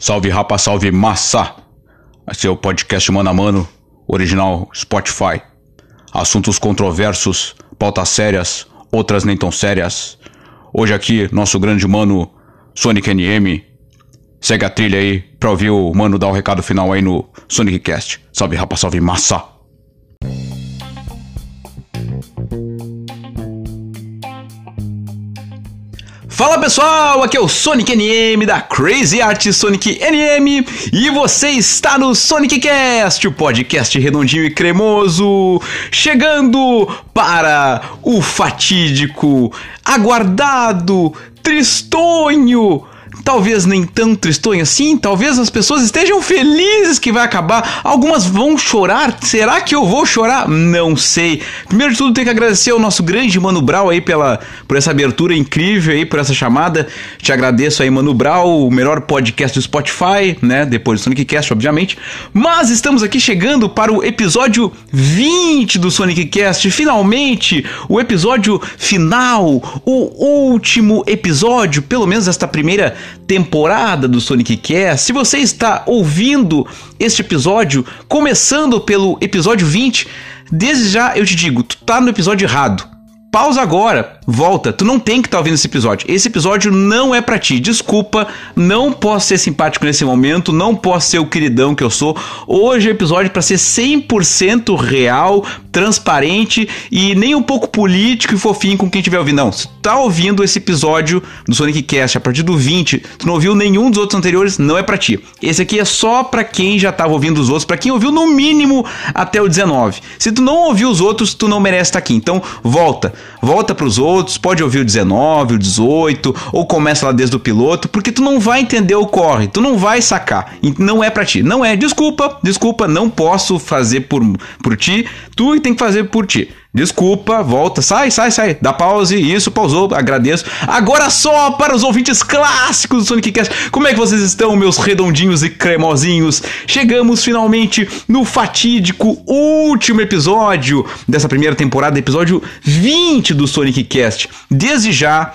Salve rapa, salve massa! Esse é o podcast Mano a Mano, original Spotify. Assuntos controversos, pautas sérias, outras nem tão sérias. Hoje aqui, nosso grande mano Sonic NM. Segue a trilha aí pra ouvir o mano dar o recado final aí no Sonic Cast. Salve rapa, salve massa! Fala pessoal, aqui é o Sonic NM da Crazy Art Sonic NM e você está no Sonic Cast, o podcast redondinho e cremoso, chegando para o fatídico, aguardado, tristonho talvez nem tão tristonho assim, talvez as pessoas estejam felizes que vai acabar, algumas vão chorar, será que eu vou chorar? Não sei. Primeiro de tudo, tenho que agradecer ao nosso grande Mano Brau aí pela, por essa abertura incrível aí, por essa chamada, te agradeço aí Mano Brau, o melhor podcast do Spotify, né, depois do Sonic Cast, obviamente, mas estamos aqui chegando para o episódio 20 do Sonic Cast, finalmente, o episódio final, o último episódio, pelo menos esta primeira temporada do Sonic Cast. Se você está ouvindo este episódio, começando pelo episódio 20, desde já eu te digo, tu tá no episódio errado. Pausa agora, volta. Tu não tem que estar tá ouvindo esse episódio. Esse episódio não é para ti. Desculpa, não posso ser simpático nesse momento, não posso ser o queridão que eu sou. Hoje é episódio para ser 100% real, transparente e nem um pouco político e fofinho com quem estiver ouvindo. Não, se tu tá ouvindo esse episódio do Sonic Cast a partir do 20, tu não ouviu nenhum dos outros anteriores, não é para ti. Esse aqui é só para quem já tava ouvindo os outros, para quem ouviu no mínimo até o 19. Se tu não ouviu os outros, tu não merece estar tá aqui. Então, volta. Volta pros outros, pode ouvir o 19, o 18, ou começa lá desde o piloto, porque tu não vai entender o corre, tu não vai sacar. Não é para ti. Não é. Desculpa, desculpa, não posso fazer por, por ti. Tu tem que fazer por ti. Desculpa, volta, sai, sai, sai. Dá pause, isso, pausou, agradeço. Agora só para os ouvintes clássicos do Sonic Cast. Como é que vocês estão, meus redondinhos e cremosinhos? Chegamos finalmente no fatídico último episódio dessa primeira temporada, episódio 20 do Sonic Cast. Desde já,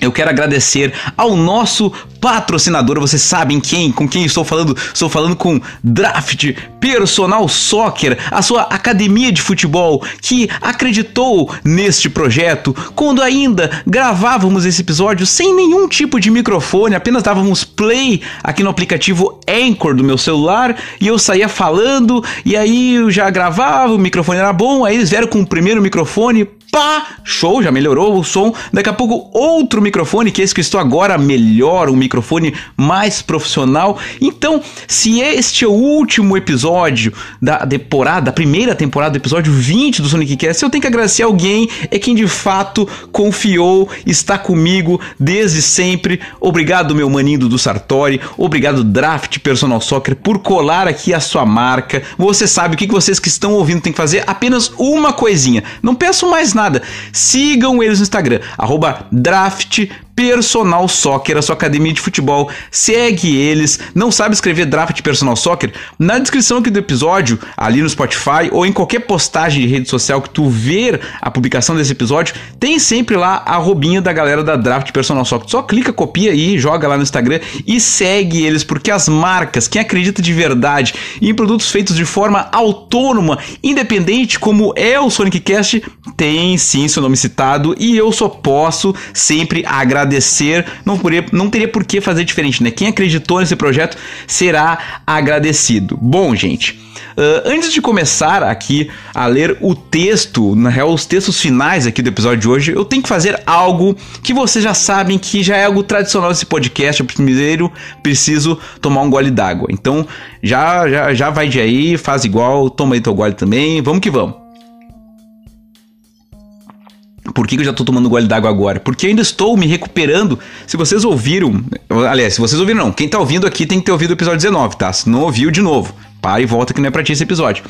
eu quero agradecer ao nosso patrocinador, vocês sabem quem, com quem estou falando? Estou falando com Draft Personal Soccer, a sua academia de futebol que acreditou neste projeto quando ainda gravávamos esse episódio sem nenhum tipo de microfone, apenas dávamos play aqui no aplicativo Anchor do meu celular e eu saía falando e aí eu já gravava, o microfone era bom, aí eles vieram com o primeiro microfone, pá, show, já melhorou o som. Daqui a pouco outro microfone, que é esse que estou agora melhor, um microfone mais profissional. Então, se este é o último episódio da temporada, da primeira temporada, do episódio 20 do Sonic Cast, eu tenho que agradecer alguém, é quem de fato confiou, está comigo desde sempre. Obrigado, meu maninho do Sartori, obrigado, Draft Personal Soccer, por colar aqui a sua marca. Você sabe o que vocês que estão ouvindo têm que fazer? Apenas uma coisinha. Não peço mais nada nada. Sigam eles no Instagram, arroba draft Personal Soccer, a sua academia de futebol. Segue eles. Não sabe escrever draft Personal Soccer? Na descrição aqui do episódio, ali no Spotify ou em qualquer postagem de rede social que tu ver a publicação desse episódio, tem sempre lá a robinha da galera da Draft Personal Soccer. Só clica, copia aí, joga lá no Instagram e segue eles, porque as marcas, quem acredita de verdade em produtos feitos de forma autônoma, independente, como é o Sonic Cast, tem sim seu nome citado e eu só posso sempre agradecer agradecer, não, poderia, não teria por que fazer diferente, né? Quem acreditou nesse projeto será agradecido. Bom, gente. Uh, antes de começar aqui a ler o texto, na real, os textos finais aqui do episódio de hoje, eu tenho que fazer algo que vocês já sabem que já é algo tradicional desse podcast. Eu primeiro preciso tomar um gole d'água. Então já, já, já vai de aí, faz igual, toma aí teu gole também, vamos que vamos. Por que eu já tô tomando gole d'água agora? Porque ainda estou me recuperando. Se vocês ouviram. Aliás, se vocês ouviram, não. Quem tá ouvindo aqui tem que ter ouvido o episódio 19, tá? Se não ouviu, de novo. Para e volta que não é pra ti esse episódio.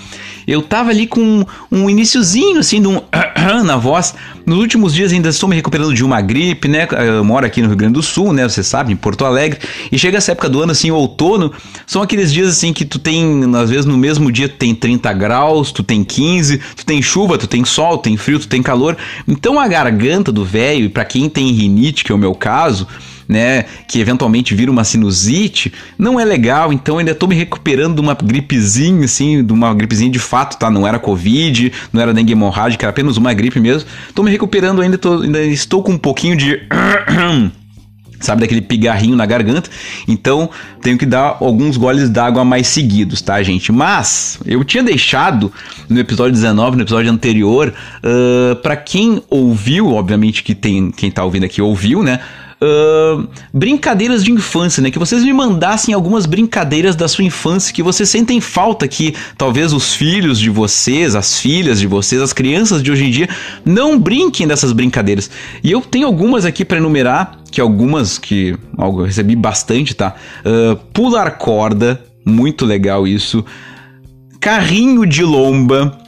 Eu tava ali com um iníciozinho, assim, de um na voz. Nos últimos dias ainda estou me recuperando de uma gripe, né? Eu moro aqui no Rio Grande do Sul, né? Você sabe, em Porto Alegre. E chega essa época do ano, assim, outono. São aqueles dias, assim, que tu tem, às vezes no mesmo dia tu tem 30 graus, tu tem 15, tu tem chuva, tu tem sol, tu tem frio, tu tem calor. Então a garganta do velho, e pra quem tem rinite, que é o meu caso né, que eventualmente vira uma sinusite, não é legal, então ainda tô me recuperando de uma gripezinha, assim, de uma gripezinha de fato, tá? Não era Covid, não era dengue hemorrágica, era apenas uma gripe mesmo. Tô me recuperando ainda, tô, ainda estou com um pouquinho de... sabe, daquele pigarrinho na garganta. Então, tenho que dar alguns goles d'água mais seguidos, tá, gente? Mas, eu tinha deixado no episódio 19, no episódio anterior, uh, para quem ouviu, obviamente que tem quem tá ouvindo aqui ouviu, né? Brincadeiras de infância, né? Que vocês me mandassem algumas brincadeiras da sua infância que vocês sentem falta que talvez os filhos de vocês, as filhas de vocês, as crianças de hoje em dia não brinquem dessas brincadeiras. E eu tenho algumas aqui para enumerar, que algumas que eu recebi bastante, tá? Uh, pular corda, muito legal isso. Carrinho de lomba,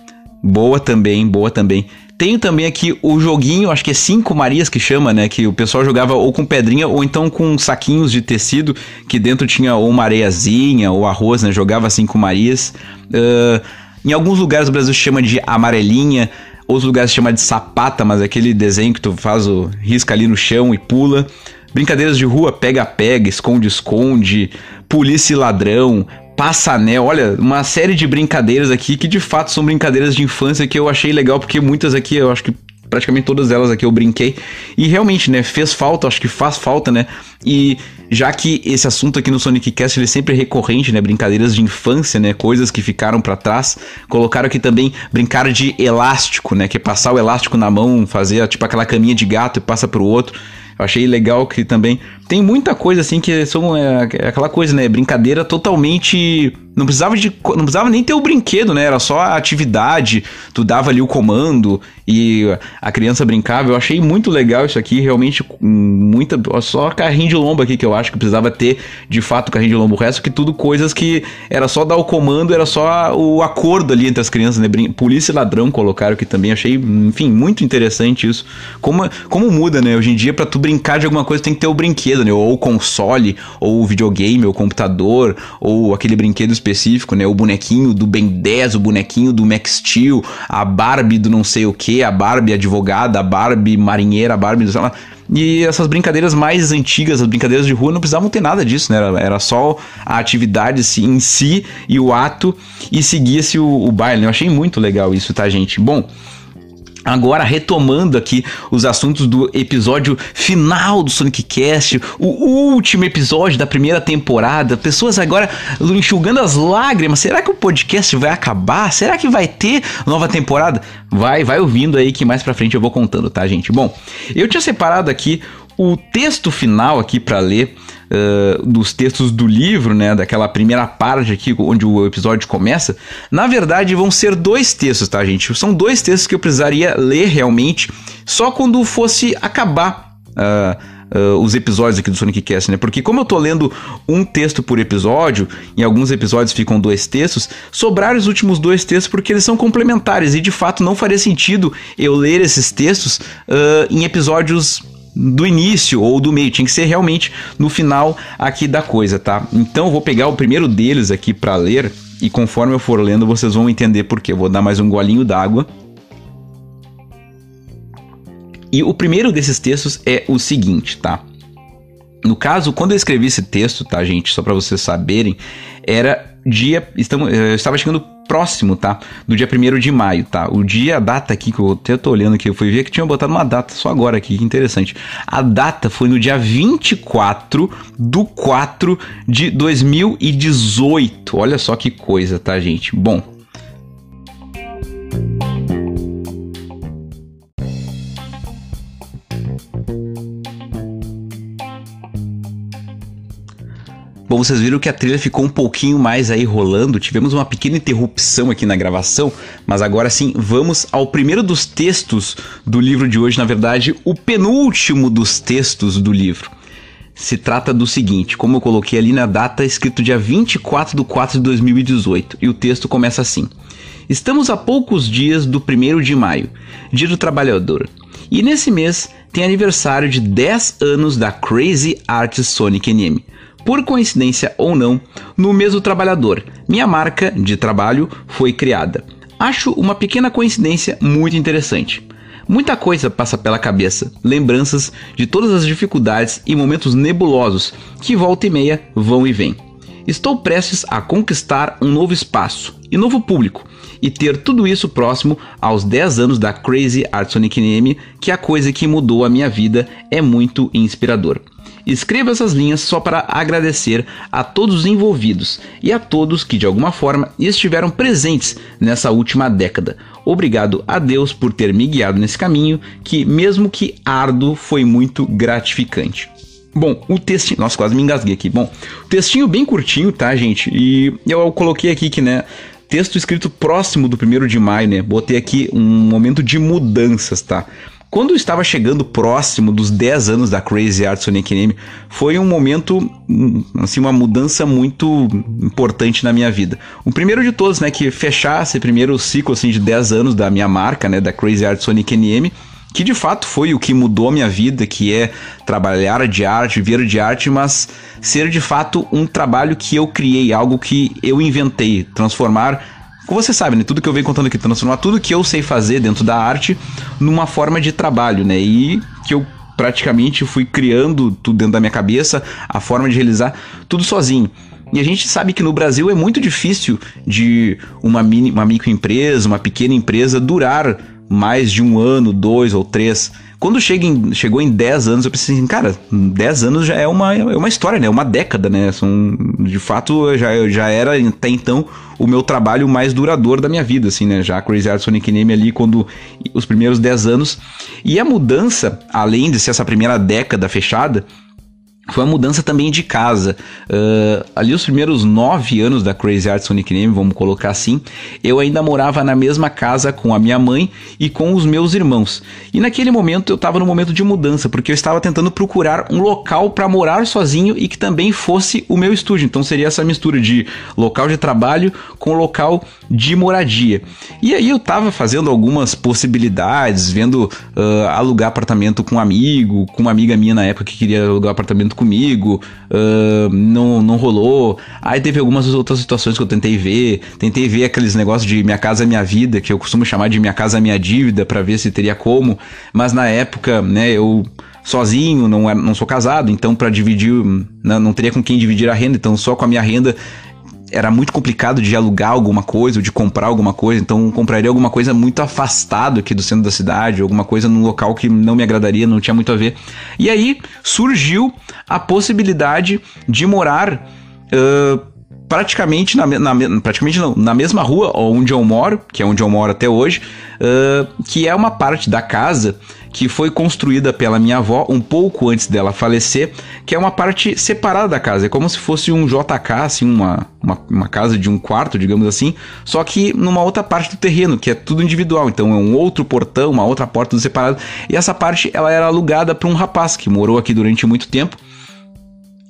boa também, boa também. Tenho também aqui o joguinho, acho que é Cinco Marias que chama, né? Que o pessoal jogava ou com pedrinha ou então com saquinhos de tecido, que dentro tinha ou uma areiazinha ou arroz, né? Jogava Cinco Marias. Uh, em alguns lugares do Brasil chama de amarelinha, outros lugares chama de sapata, mas é aquele desenho que tu faz o risca ali no chão e pula. Brincadeiras de rua, pega-pega, esconde-esconde, polícia e ladrão, Passanel, olha, uma série de brincadeiras aqui que de fato são brincadeiras de infância que eu achei legal, porque muitas aqui eu acho que praticamente todas elas aqui eu brinquei. E realmente, né, fez falta, acho que faz falta, né? E já que esse assunto aqui no Sonic Cast ele é sempre recorrente, né, brincadeiras de infância, né, coisas que ficaram para trás, colocaram aqui também brincar de elástico, né, que é passar o elástico na mão, fazer tipo aquela caminha de gato e passa pro outro. Eu achei legal que também tem muita coisa assim que são é, é aquela coisa, né? Brincadeira totalmente. Não precisava de. Não precisava nem ter o brinquedo, né? Era só a atividade. Tu dava ali o comando e a criança brincava. Eu achei muito legal isso aqui. Realmente, muita. Só carrinho de lombo aqui que eu acho que precisava ter de fato carrinho de lombo. O resto que tudo coisas que era só dar o comando, era só o acordo ali entre as crianças, né? Polícia e ladrão colocaram aqui também. Achei, enfim, muito interessante isso. Como, como muda, né? Hoje em dia, para tu brincar de alguma coisa, tem que ter o brinquedo né? Ou console, ou videogame, ou computador, ou aquele brinquedo específico, né? O bonequinho do Ben 10, o bonequinho do Max Steel, a Barbie do não sei o que, a Barbie advogada, a Barbie marinheira, a Barbie do sei lá. E essas brincadeiras mais antigas, as brincadeiras de rua, não precisavam ter nada disso, né? Era, era só a atividade em si e o ato e seguia-se o, o baile. Né? Eu achei muito legal isso, tá, gente? Bom. Agora, retomando aqui os assuntos do episódio final do Sonic Cast, o último episódio da primeira temporada. Pessoas agora enxugando as lágrimas. Será que o podcast vai acabar? Será que vai ter nova temporada? Vai, vai ouvindo aí que mais pra frente eu vou contando, tá, gente? Bom, eu tinha separado aqui o texto final aqui para ler uh, dos textos do livro, né, daquela primeira parte aqui onde o episódio começa, na verdade vão ser dois textos, tá, gente? São dois textos que eu precisaria ler realmente só quando fosse acabar uh, Uh, os episódios aqui do Sonic Cast, né? Porque como eu tô lendo um texto por episódio, em alguns episódios ficam dois textos, sobraram os últimos dois textos porque eles são complementares e de fato não faria sentido eu ler esses textos uh, em episódios do início ou do meio, tinha que ser realmente no final aqui da coisa, tá? Então vou pegar o primeiro deles aqui para ler e conforme eu for lendo vocês vão entender por quê. Eu vou dar mais um golinho d'água. E o primeiro desses textos é o seguinte, tá? No caso, quando eu escrevi esse texto, tá, gente, só para vocês saberem, era dia, estamos, eu estava chegando próximo, tá? Do dia 1 de maio, tá? O dia, a data aqui, que eu até tô olhando aqui, eu fui ver que tinha botado uma data só agora aqui, que interessante. A data foi no dia 24 do 4 de 2018. Olha só que coisa, tá, gente? Bom, Bom, vocês viram que a trilha ficou um pouquinho mais aí rolando, tivemos uma pequena interrupção aqui na gravação, mas agora sim, vamos ao primeiro dos textos do livro de hoje, na verdade, o penúltimo dos textos do livro. Se trata do seguinte, como eu coloquei ali na data, escrito dia 24 de 4 de 2018, e o texto começa assim: Estamos a poucos dias do 1 de maio, Dia do Trabalhador, e nesse mês tem aniversário de 10 anos da Crazy Art Sonic NM por coincidência ou não, no mês do trabalhador. Minha marca de trabalho foi criada. Acho uma pequena coincidência muito interessante. Muita coisa passa pela cabeça, lembranças de todas as dificuldades e momentos nebulosos que volta e meia vão e vêm. Estou prestes a conquistar um novo espaço e novo público e ter tudo isso próximo aos 10 anos da Crazy Art Sonic Name, que é a coisa que mudou a minha vida é muito inspirador. Escreva essas linhas só para agradecer a todos os envolvidos e a todos que de alguma forma estiveram presentes nessa última década. Obrigado a Deus por ter me guiado nesse caminho, que mesmo que árduo, foi muito gratificante. Bom, o textinho. Nossa, quase me engasguei aqui. Bom, textinho bem curtinho, tá, gente? E eu coloquei aqui que, né? Texto escrito próximo do primeiro de maio, né? Botei aqui um momento de mudanças, tá? Quando estava chegando próximo dos 10 anos da Crazy Art Sonic Name, foi um momento, hum, assim, uma mudança muito importante na minha vida. O primeiro de todos, né, que fechar esse primeiro ciclo, assim, de 10 anos da minha marca, né, da Crazy Art Sonic NM, que de fato foi o que mudou a minha vida, que é trabalhar de arte, ver de arte, mas ser de fato um trabalho que eu criei, algo que eu inventei, transformar, como você sabe, né, tudo que eu venho contando aqui, transformar tudo que eu sei fazer dentro da arte numa forma de trabalho, né? E que eu praticamente fui criando tudo dentro da minha cabeça, a forma de realizar tudo sozinho. E a gente sabe que no Brasil é muito difícil de uma, mini, uma microempresa, uma pequena empresa durar mais de um ano, dois ou três. Quando chega em, chegou em 10 anos, eu pensei assim, cara, 10 anos já é uma, é uma história, né? É uma década, né? São, de fato, já, já era até então o meu trabalho mais duradouro da minha vida, assim, né? Já Crazy Art Sonic Name ali, quando os primeiros 10 anos. E a mudança, além de ser essa primeira década fechada, foi uma mudança também de casa. Uh, ali os primeiros nove anos da Crazy Art Sonic Name, vamos colocar assim, eu ainda morava na mesma casa com a minha mãe e com os meus irmãos. E naquele momento eu estava no momento de mudança, porque eu estava tentando procurar um local para morar sozinho e que também fosse o meu estúdio. Então seria essa mistura de local de trabalho com local de moradia. E aí eu estava fazendo algumas possibilidades, vendo uh, alugar apartamento com um amigo, com uma amiga minha na época que queria alugar apartamento comigo, uh, não, não rolou. Aí teve algumas outras situações que eu tentei ver. Tentei ver aqueles negócios de Minha Casa Minha Vida, que eu costumo chamar de Minha Casa Minha Dívida, para ver se teria como. Mas na época, né, eu sozinho, não, é, não sou casado, então para dividir, não, não teria com quem dividir a renda, então só com a minha renda era muito complicado de alugar alguma coisa ou de comprar alguma coisa, então compraria alguma coisa muito afastado aqui do centro da cidade, alguma coisa num local que não me agradaria, não tinha muito a ver. E aí surgiu a possibilidade de morar uh, praticamente na, na, praticamente não, na mesma rua onde eu moro, que é onde eu moro até hoje, uh, que é uma parte da casa que foi construída pela minha avó um pouco antes dela falecer, que é uma parte separada da casa. É como se fosse um JK, assim, uma, uma, uma, casa de um quarto, digamos assim, só que numa outra parte do terreno, que é tudo individual. Então é um outro portão, uma outra porta tudo separado. E essa parte ela era alugada para um rapaz que morou aqui durante muito tempo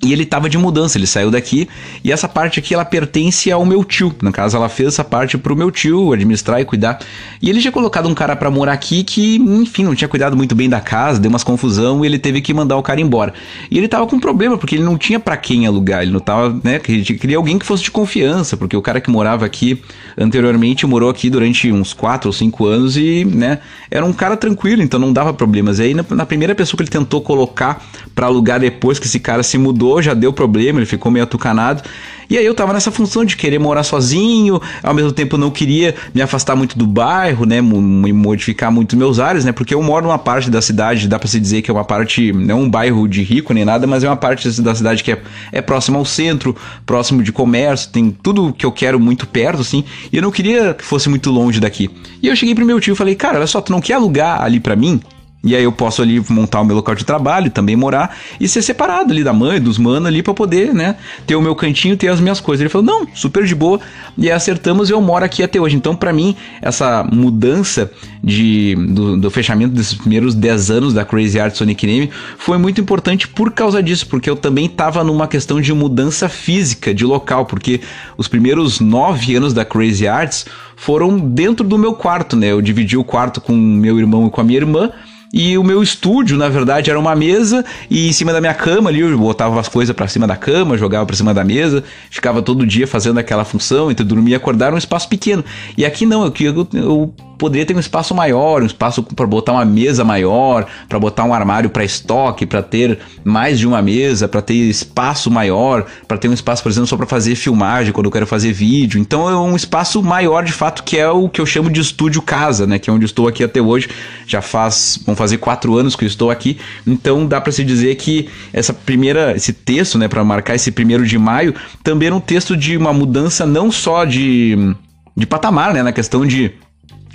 e ele tava de mudança, ele saiu daqui e essa parte aqui ela pertence ao meu tio. No caso, ela fez essa parte pro meu tio administrar e cuidar. E ele tinha colocado um cara para morar aqui que, enfim, não tinha cuidado muito bem da casa, deu umas confusão e ele teve que mandar o cara embora. E ele tava com um problema porque ele não tinha para quem alugar, ele não tava, né, ele queria alguém que fosse de confiança, porque o cara que morava aqui anteriormente morou aqui durante uns 4 ou 5 anos e, né, era um cara tranquilo, então não dava problemas. E aí na, na primeira pessoa que ele tentou colocar para alugar depois que esse cara se mudou, já deu problema, ele ficou meio atucanado. E aí eu tava nessa função de querer morar sozinho, ao mesmo tempo não queria me afastar muito do bairro, né, modificar muito meus ares, né, porque eu moro numa parte da cidade, dá para se dizer que é uma parte, não um bairro de rico nem nada, mas é uma parte da cidade que é, é próxima ao centro, próximo de comércio, tem tudo que eu quero muito perto, assim, e eu não queria que fosse muito longe daqui. E eu cheguei pro meu tio e falei, cara, olha só, tu não quer alugar ali para mim? E aí eu posso ali montar o meu local de trabalho, também morar e ser separado ali da mãe, dos manos ali para poder, né, ter o meu cantinho, ter as minhas coisas. Ele falou: "Não, super de boa". E acertamos e eu moro aqui até hoje. Então, para mim, essa mudança de do, do, fechamento desses primeiros 10 anos da Crazy Art Sonic Name foi muito importante por causa disso, porque eu também tava numa questão de mudança física de local, porque os primeiros 9 anos da Crazy Arts foram dentro do meu quarto, né? Eu dividi o quarto com meu irmão e com a minha irmã. E o meu estúdio, na verdade, era uma mesa e em cima da minha cama ali eu botava as coisas para cima da cama, jogava para cima da mesa, ficava todo dia fazendo aquela função entre dormir e acordar, um espaço pequeno. E aqui não, aqui eu, eu poderia ter um espaço maior, um espaço para botar uma mesa maior, para botar um armário para estoque, para ter mais de uma mesa, para ter espaço maior, para ter um espaço, por exemplo, só para fazer filmagem quando eu quero fazer vídeo. Então é um espaço maior de fato que é o que eu chamo de estúdio casa, né? Que é onde estou aqui até hoje. Já faz, vão fazer quatro anos que eu estou aqui. Então dá para se dizer que essa primeira, esse texto, né, para marcar esse primeiro de maio, também era um texto de uma mudança não só de de patamar, né, na questão de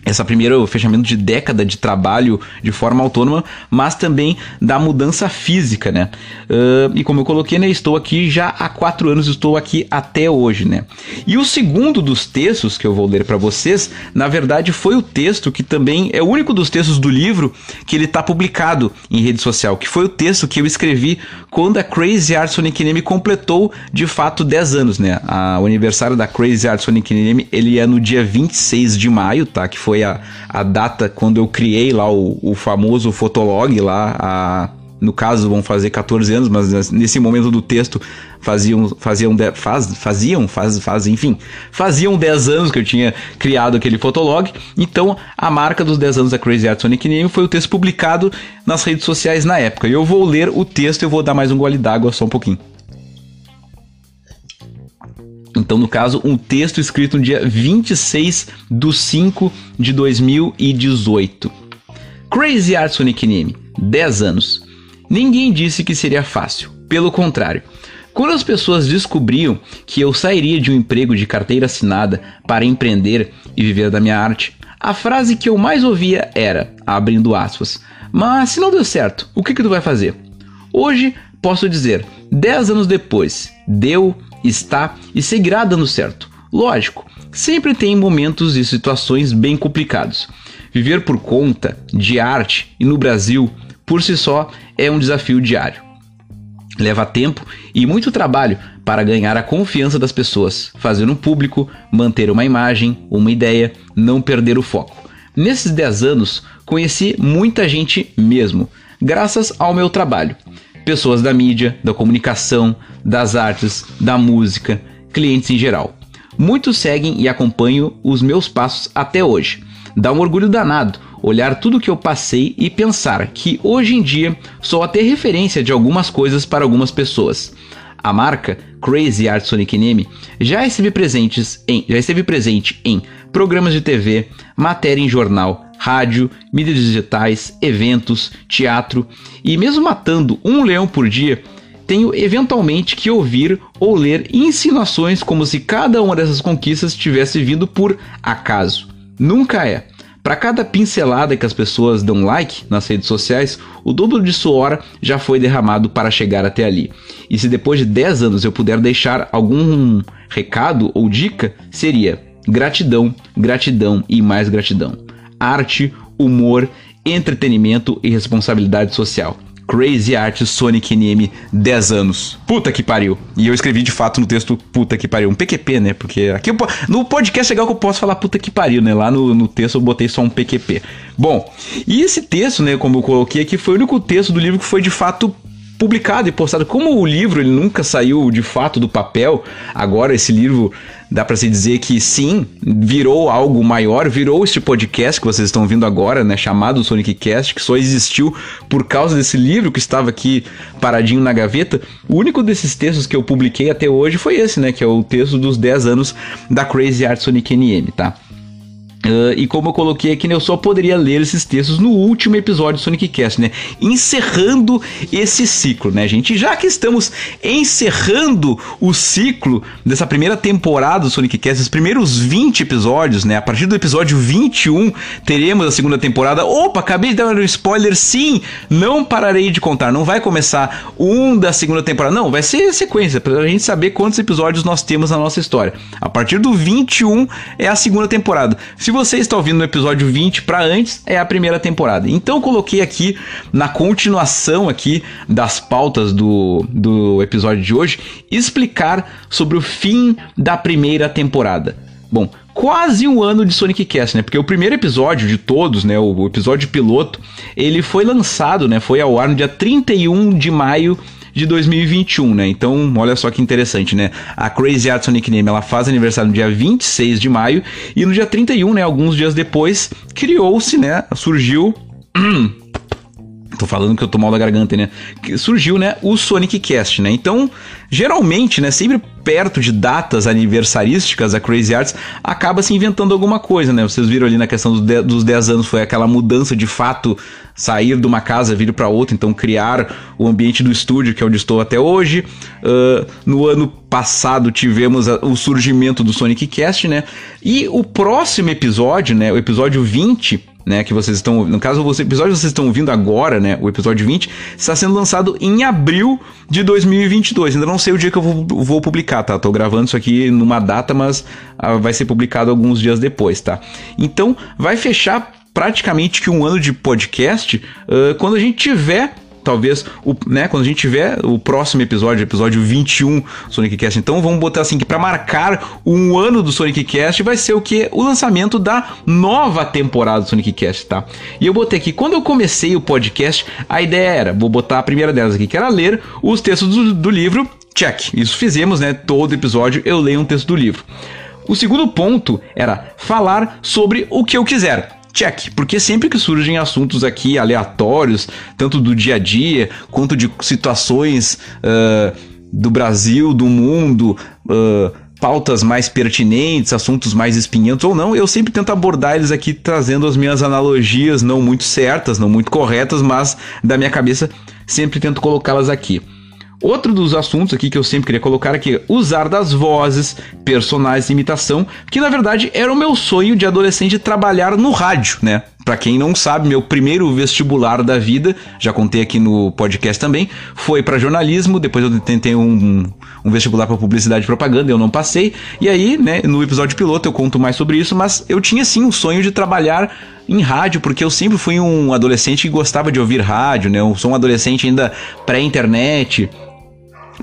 essa primeiro fechamento de década de trabalho de forma autônoma, mas também da mudança física, né? Uh, e como eu coloquei, né, estou aqui já há quatro anos, estou aqui até hoje, né? E o segundo dos textos que eu vou ler para vocês, na verdade, foi o texto que também é o único dos textos do livro que ele está publicado em rede social, que foi o texto que eu escrevi quando a Crazy Art Sonic Name completou de fato 10 anos, né? A, o aniversário da Crazy Art Sonic Name, ele é no dia 26 de maio, tá? Que foi foi a, a data quando eu criei lá o, o famoso Fotolog lá, a, no caso vão fazer 14 anos, mas nesse momento do texto faziam faziam faz, faziam faz, faz enfim, faziam 10 anos que eu tinha criado aquele fotolog. Então, a marca dos 10 anos da Crazy Art Sonic Name foi o texto publicado nas redes sociais na época. Eu vou ler o texto e vou dar mais um gole d'água só um pouquinho. Então, no caso, um texto escrito no dia 26 de 5 de 2018. Crazy Arts Nickname, 10 anos. Ninguém disse que seria fácil, pelo contrário. Quando as pessoas descobriam que eu sairia de um emprego de carteira assinada para empreender e viver da minha arte, a frase que eu mais ouvia era, abrindo aspas, mas se não deu certo, o que, que tu vai fazer? Hoje posso dizer, 10 anos depois, deu, está e seguirá dando certo. Lógico, sempre tem momentos e situações bem complicados. Viver por conta de arte e no Brasil, por si só, é um desafio diário. Leva tempo e muito trabalho para ganhar a confiança das pessoas, fazer um público, manter uma imagem, uma ideia, não perder o foco. Nesses 10 anos, conheci muita gente mesmo, graças ao meu trabalho pessoas da mídia, da comunicação, das artes, da música, clientes em geral. Muitos seguem e acompanham os meus passos até hoje. Dá um orgulho danado olhar tudo que eu passei e pensar que hoje em dia sou até referência de algumas coisas para algumas pessoas. A marca Crazy Art Sonic Name já esteve, presentes em, já esteve presente em programas de TV, matéria em jornal, rádio, mídias digitais, eventos, teatro e mesmo matando um leão por dia, tenho eventualmente que ouvir ou ler insinuações como se cada uma dessas conquistas tivesse vindo por acaso. Nunca é. Para cada pincelada que as pessoas dão like nas redes sociais, o dobro de suor já foi derramado para chegar até ali. E se depois de 10 anos eu puder deixar algum recado ou dica, seria gratidão, gratidão e mais gratidão arte, humor, entretenimento e responsabilidade social. Crazy Art Sonic NM 10 anos. Puta que pariu. E eu escrevi de fato no texto puta que pariu. Um PQP, né? Porque aqui no podcast é legal que eu posso falar puta que pariu, né? Lá no, no texto eu botei só um PQP. Bom, e esse texto, né, como eu coloquei aqui, foi o único texto do livro que foi de fato publicado e postado. Como o livro ele nunca saiu de fato do papel, agora esse livro dá para se dizer que sim, virou algo maior, virou este podcast que vocês estão ouvindo agora, né, chamado Sonic Cast, que só existiu por causa desse livro que estava aqui paradinho na gaveta. O único desses textos que eu publiquei até hoje foi esse, né, que é o texto dos 10 anos da Crazy Art Sonic NM, tá? Uh, e como eu coloquei aqui, né, eu só poderia ler esses textos no último episódio do Sonic Cast, né? Encerrando esse ciclo, né, gente? Já que estamos encerrando o ciclo dessa primeira temporada do Sonic Cast, os primeiros 20 episódios, né? A partir do episódio 21 teremos a segunda temporada. Opa, acabei de dar um spoiler, sim! Não pararei de contar, não vai começar um da segunda temporada, não, vai ser sequência, pra gente saber quantos episódios nós temos na nossa história. A partir do 21 é a segunda temporada. Se você está ouvindo no episódio 20 para antes, é a primeira temporada. Então coloquei aqui na continuação aqui das pautas do, do episódio de hoje explicar sobre o fim da primeira temporada. Bom, quase um ano de Sonic Cast, né? Porque o primeiro episódio de todos, né, o episódio piloto, ele foi lançado, né, foi ao ar no dia 31 de maio de 2021, né? Então, olha só que interessante, né? A Crazy Art Sonic Name, ela faz aniversário no dia 26 de maio e no dia 31, né, alguns dias depois, criou-se, né, surgiu Tô falando que eu tô mal da garganta, né? Que surgiu, né, o Sonic Cast, né? Então, geralmente, né, sempre perto de datas aniversarísticas, a Crazy Arts acaba se inventando alguma coisa, né? Vocês viram ali na questão dos 10 anos, foi aquela mudança de fato, sair de uma casa, vir para outra, então criar o ambiente do estúdio, que é onde estou até hoje. Uh, no ano passado tivemos a, o surgimento do Sonic Cast, né? E o próximo episódio, né, o episódio 20, né, que vocês estão, no caso, o episódio que vocês estão ouvindo agora, né, o episódio 20, está sendo lançado em abril de 2022. Ainda não sei o dia que eu vou, vou publicar, tá? Tô gravando isso aqui numa data, mas ah, vai ser publicado alguns dias depois, tá? Então, vai fechar praticamente que um ano de podcast uh, quando a gente tiver talvez, o, né, quando a gente tiver o próximo episódio, episódio 21 Sonic Cast. Então vamos botar assim que para marcar um ano do Sonic Cast vai ser o que? O lançamento da nova temporada do Sonic Cast, tá? E eu botei aqui, quando eu comecei o podcast, a ideia era, vou botar a primeira delas aqui, que era ler os textos do, do livro, check. Isso fizemos, né? Todo episódio eu leio um texto do livro. O segundo ponto era falar sobre o que eu quiser. Check, porque sempre que surgem assuntos aqui aleatórios, tanto do dia a dia quanto de situações uh, do Brasil, do mundo, uh, pautas mais pertinentes, assuntos mais espinhentos ou não, eu sempre tento abordar eles aqui trazendo as minhas analogias não muito certas, não muito corretas, mas da minha cabeça sempre tento colocá-las aqui. Outro dos assuntos aqui que eu sempre queria colocar aqui é usar das vozes, personagens de imitação, que na verdade era o meu sonho de adolescente trabalhar no rádio, né? Para quem não sabe, meu primeiro vestibular da vida, já contei aqui no podcast também, foi para jornalismo. Depois eu tentei um, um vestibular para publicidade e propaganda, eu não passei. E aí, né, no episódio piloto eu conto mais sobre isso, mas eu tinha sim um sonho de trabalhar em rádio, porque eu sempre fui um adolescente que gostava de ouvir rádio, né? Eu sou um adolescente ainda pré-internet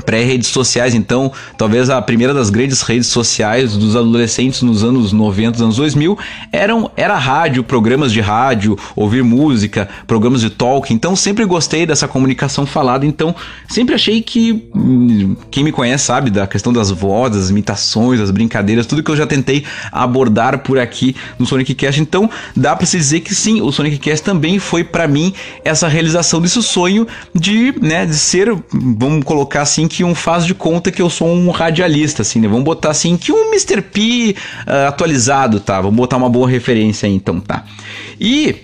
pré-redes sociais, então talvez a primeira das grandes redes sociais dos adolescentes nos anos 90, anos 2000, eram era rádio, programas de rádio, ouvir música, programas de talk, então sempre gostei dessa comunicação falada, então sempre achei que hum, quem me conhece sabe da questão das vozes, das imitações, das brincadeiras, tudo que eu já tentei abordar por aqui no Sonic Cast, então dá para se dizer que sim, o Sonic Cast também foi para mim essa realização desse sonho de, né, de ser, vamos colocar assim assim que um faz de conta que eu sou um radialista, assim, né? Vamos botar assim que um Mr. P uh, atualizado, tá? Vamos botar uma boa referência aí, então, tá? E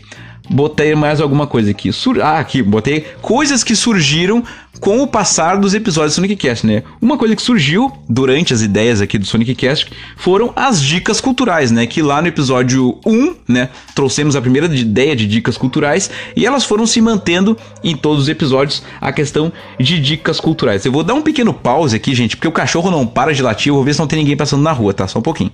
botei mais alguma coisa aqui. Sur ah, aqui, botei coisas que surgiram com o passar dos episódios do Sonic Cast, né? Uma coisa que surgiu durante as ideias aqui do Sonic Cast foram as dicas culturais, né? Que lá no episódio 1, né, trouxemos a primeira ideia de dicas culturais e elas foram se mantendo em todos os episódios a questão de dicas culturais. Eu vou dar um pequeno pause aqui, gente, porque o cachorro não para de latir, eu vou ver se não tem ninguém passando na rua, tá? Só um pouquinho.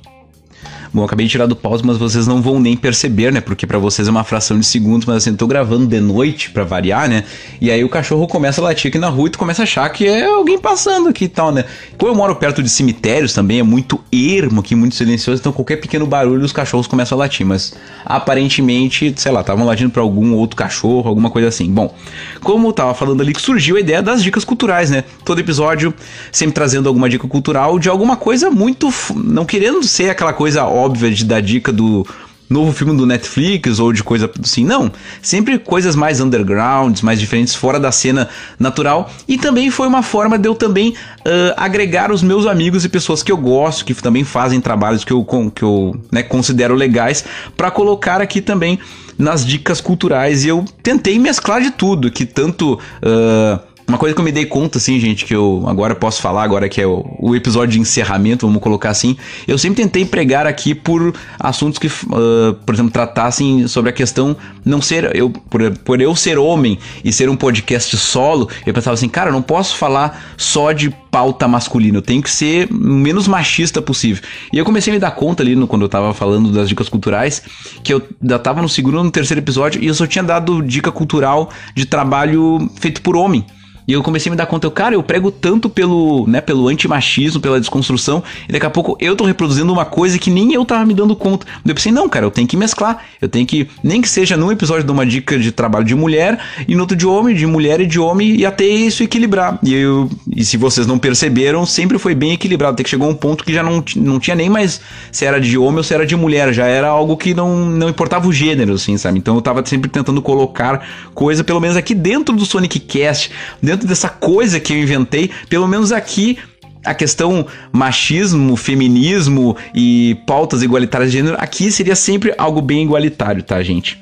Bom, acabei de tirar do pause, mas vocês não vão nem perceber, né? Porque para vocês é uma fração de segundos, mas assim, eu tô gravando de noite para variar, né? E aí o cachorro começa a latir aqui na rua e tu começa a achar que é alguém passando aqui e tal, né? Como eu moro perto de cemitérios também, é muito ermo aqui, muito silencioso, então qualquer pequeno barulho os cachorros começam a latir, mas aparentemente, sei lá, estavam latindo para algum outro cachorro, alguma coisa assim. Bom, como eu tava falando ali que surgiu a ideia das dicas culturais, né? Todo episódio sempre trazendo alguma dica cultural de alguma coisa muito não querendo ser aquela coisa óbvia de dar dica do novo filme do Netflix ou de coisa assim, não. Sempre coisas mais undergrounds, mais diferentes, fora da cena natural. E também foi uma forma de eu também uh, agregar os meus amigos e pessoas que eu gosto, que também fazem trabalhos que eu, que eu né, considero legais, para colocar aqui também nas dicas culturais. E eu tentei mesclar de tudo, que tanto. Uh, uma coisa que eu me dei conta, assim, gente, que eu agora posso falar, agora que é o, o episódio de encerramento, vamos colocar assim, eu sempre tentei pregar aqui por assuntos que, uh, por exemplo, tratassem sobre a questão não ser, eu, por, por eu ser homem e ser um podcast solo, eu pensava assim, cara, eu não posso falar só de pauta masculina, eu tenho que ser menos machista possível. E eu comecei a me dar conta ali no, quando eu tava falando das dicas culturais, que eu já tava no segundo ou no terceiro episódio e eu só tinha dado dica cultural de trabalho feito por homem E eu comecei a me dar conta, eu, cara, eu prego tanto pelo, né, pelo antimachismo, pela desconstrução, e daqui a pouco eu tô reproduzindo uma coisa que nem eu tava me dando conta. Eu pensei, não, cara, eu tenho que mesclar. Eu tenho que, nem que seja num episódio de uma dica de trabalho de mulher, e no outro de homem, de mulher e de homem, e até isso equilibrar. E, eu, e se vocês não perceberam, sempre foi bem equilibrado. Até que chegou um ponto que já não, não tinha nem mais se era de homem ou se era de mulher. Já era algo que não, não importava o gênero, assim, sabe? Então eu tava sempre tentando colocar coisa, pelo menos aqui dentro do Sonic Cast, dentro dessa coisa que eu inventei, pelo menos aqui a questão machismo, feminismo e pautas igualitárias de gênero, aqui seria sempre algo bem igualitário, tá, gente?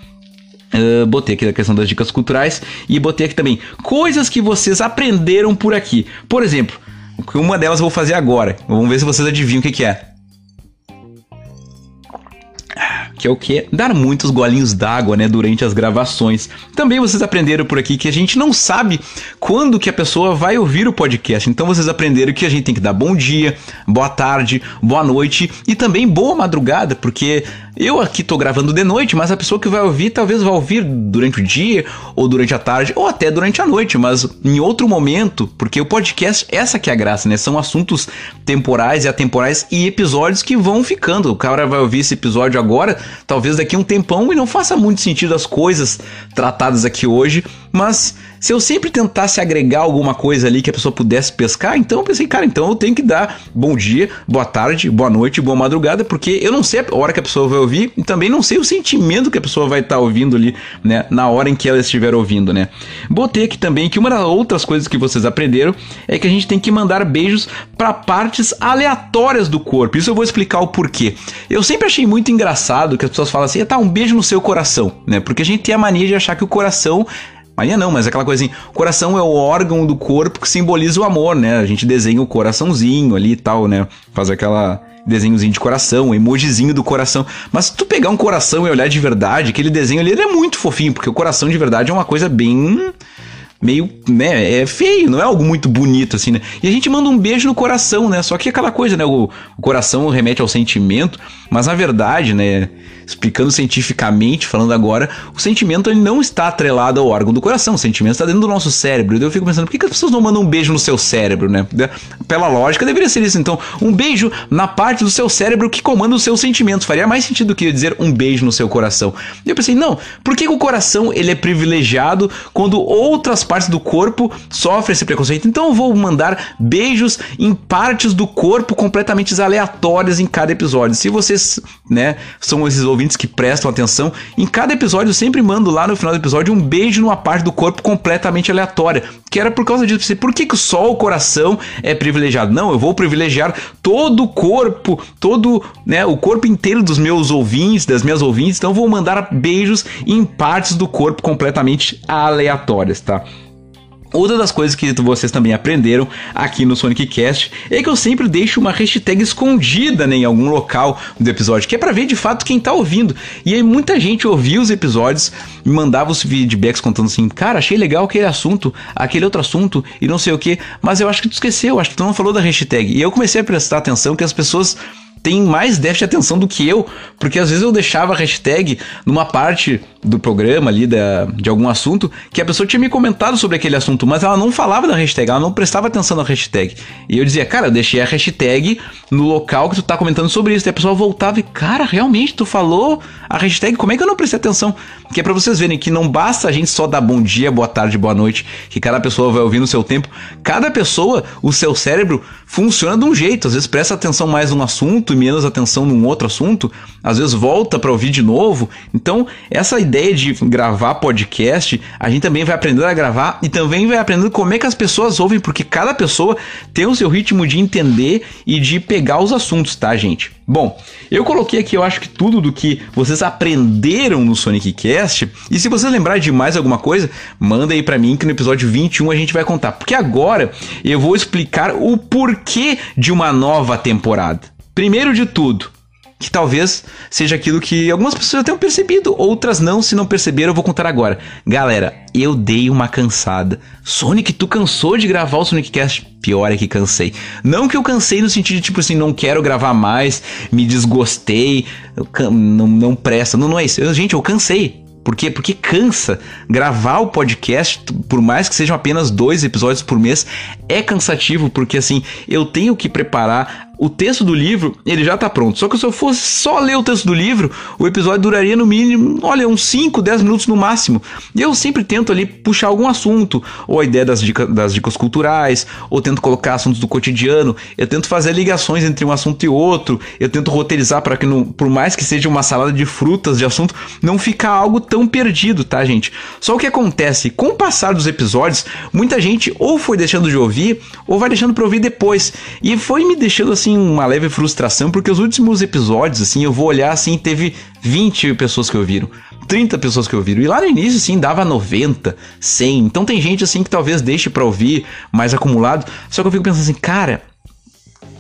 Uh, botei aqui a questão das dicas culturais e botei aqui também coisas que vocês aprenderam por aqui. Por exemplo, uma delas eu vou fazer agora. Vamos ver se vocês adivinham o que, que é que é o que? Dar muitos golinhos d'água, né, durante as gravações. Também vocês aprenderam por aqui que a gente não sabe quando que a pessoa vai ouvir o podcast. Então vocês aprenderam que a gente tem que dar bom dia, boa tarde, boa noite e também boa madrugada, porque eu aqui tô gravando de noite, mas a pessoa que vai ouvir talvez vá ouvir durante o dia, ou durante a tarde, ou até durante a noite, mas em outro momento, porque o podcast, essa que é a graça, né? São assuntos temporais e atemporais e episódios que vão ficando. O cara vai ouvir esse episódio agora, talvez daqui a um tempão, e não faça muito sentido as coisas tratadas aqui hoje, mas se eu sempre tentasse agregar alguma coisa ali que a pessoa pudesse pescar, então eu pensei, cara, então eu tenho que dar bom dia, boa tarde, boa noite, boa madrugada, porque eu não sei a hora que a pessoa vai ouvir e também não sei o sentimento que a pessoa vai estar tá ouvindo ali, né, na hora em que ela estiver ouvindo, né. Botei aqui também que uma das outras coisas que vocês aprenderam é que a gente tem que mandar beijos para partes aleatórias do corpo. Isso eu vou explicar o porquê. Eu sempre achei muito engraçado que as pessoas falam assim, tá, um beijo no seu coração, né, porque a gente tem a mania de achar que o coração Maria não, mas aquela coisa assim, o coração é o órgão do corpo que simboliza o amor, né? A gente desenha o coraçãozinho ali e tal, né? Faz aquela desenhozinho de coração, emojizinho do coração. Mas se tu pegar um coração e olhar de verdade, aquele desenho ali ele é muito fofinho, porque o coração de verdade é uma coisa bem meio, né, é feio, não é algo muito bonito assim, né? E a gente manda um beijo no coração, né? Só que aquela coisa, né, o, o coração remete ao sentimento, mas na verdade, né, explicando cientificamente, falando agora, o sentimento ele não está atrelado ao órgão do coração, o sentimento está dentro do nosso cérebro. E eu fico pensando, por que, que as pessoas não mandam um beijo no seu cérebro, né? Pela lógica, deveria ser isso. Então, um beijo na parte do seu cérebro que comanda os seus sentimentos. Faria mais sentido do que dizer um beijo no seu coração. E eu pensei, não, por que, que o coração ele é privilegiado quando outras partes do corpo sofrem esse preconceito? Então eu vou mandar beijos em partes do corpo completamente aleatórias em cada episódio. Se vocês, né, são esses ouvintes que prestam atenção, em cada episódio eu sempre mando lá no final do episódio um beijo numa parte do corpo completamente aleatória. Que era por causa disso. Por que, que só o coração é privilegiado? Não, eu vou privilegiar todo o corpo, todo, né, o corpo inteiro dos meus ouvintes, das minhas ouvintes. Então vou mandar beijos em partes do corpo completamente aleatórias, tá? Outra das coisas que vocês também aprenderam aqui no Sonic Cast é que eu sempre deixo uma hashtag escondida né, em algum local do episódio, que é para ver de fato quem tá ouvindo. E aí muita gente ouvia os episódios e mandava os feedbacks contando assim: "Cara, achei legal aquele assunto, aquele outro assunto e não sei o que, mas eu acho que tu esqueceu, acho que tu não falou da hashtag". E eu comecei a prestar atenção que as pessoas tem mais déficit de atenção do que eu, porque às vezes eu deixava a hashtag numa parte do programa ali, da, de algum assunto, que a pessoa tinha me comentado sobre aquele assunto, mas ela não falava da hashtag, ela não prestava atenção na hashtag. E eu dizia, cara, eu deixei a hashtag no local que tu tá comentando sobre isso. E a pessoa voltava e, cara, realmente, tu falou a hashtag, como é que eu não prestei atenção? Que é pra vocês verem que não basta a gente só dar bom dia, boa tarde, boa noite, que cada pessoa vai ouvir no seu tempo. Cada pessoa, o seu cérebro funciona de um jeito. Às vezes presta atenção mais num assunto e menos atenção num outro assunto, às vezes volta para ouvir de novo. Então, essa ideia de gravar podcast, a gente também vai aprendendo a gravar e também vai aprendendo como é que as pessoas ouvem, porque cada pessoa tem o seu ritmo de entender e de pegar os assuntos, tá, gente? Bom, eu coloquei aqui, eu acho que tudo do que vocês aprenderam no Sonic Cast. E se você lembrar de mais alguma coisa, manda aí para mim que no episódio 21 a gente vai contar. Porque agora eu vou explicar o porquê de uma nova temporada. Primeiro de tudo, que talvez seja aquilo que algumas pessoas já tenham percebido, outras não, se não perceberam, eu vou contar agora. Galera, eu dei uma cansada. Sonic, tu cansou de gravar o Sonic Cast? Pior é que cansei. Não que eu cansei no sentido de tipo assim, não quero gravar mais, me desgostei, não, não presta. Não, não é isso. Eu, gente, eu cansei. Por quê? Porque cansa. Gravar o podcast, por mais que sejam apenas dois episódios por mês, é cansativo, porque assim, eu tenho que preparar o texto do livro, ele já tá pronto. Só que se eu fosse só ler o texto do livro, o episódio duraria no mínimo, olha, uns 5, 10 minutos no máximo. E eu sempre tento ali puxar algum assunto, ou a ideia das, dica, das dicas culturais, ou tento colocar assuntos do cotidiano, eu tento fazer ligações entre um assunto e outro, eu tento roteirizar para que, não, por mais que seja uma salada de frutas de assunto, não fica algo tão perdido, tá, gente? Só o que acontece, com o passar dos episódios, muita gente ou foi deixando de ouvir, ou vai deixando para ouvir depois. E foi me deixando assim assim uma leve frustração, porque os últimos episódios, assim, eu vou olhar assim, teve 20 pessoas que ouviram, 30 pessoas que ouviram. E lá no início, assim, dava 90, 100. Então tem gente, assim, que talvez deixe para ouvir mais acumulado. Só que eu fico pensando assim, cara,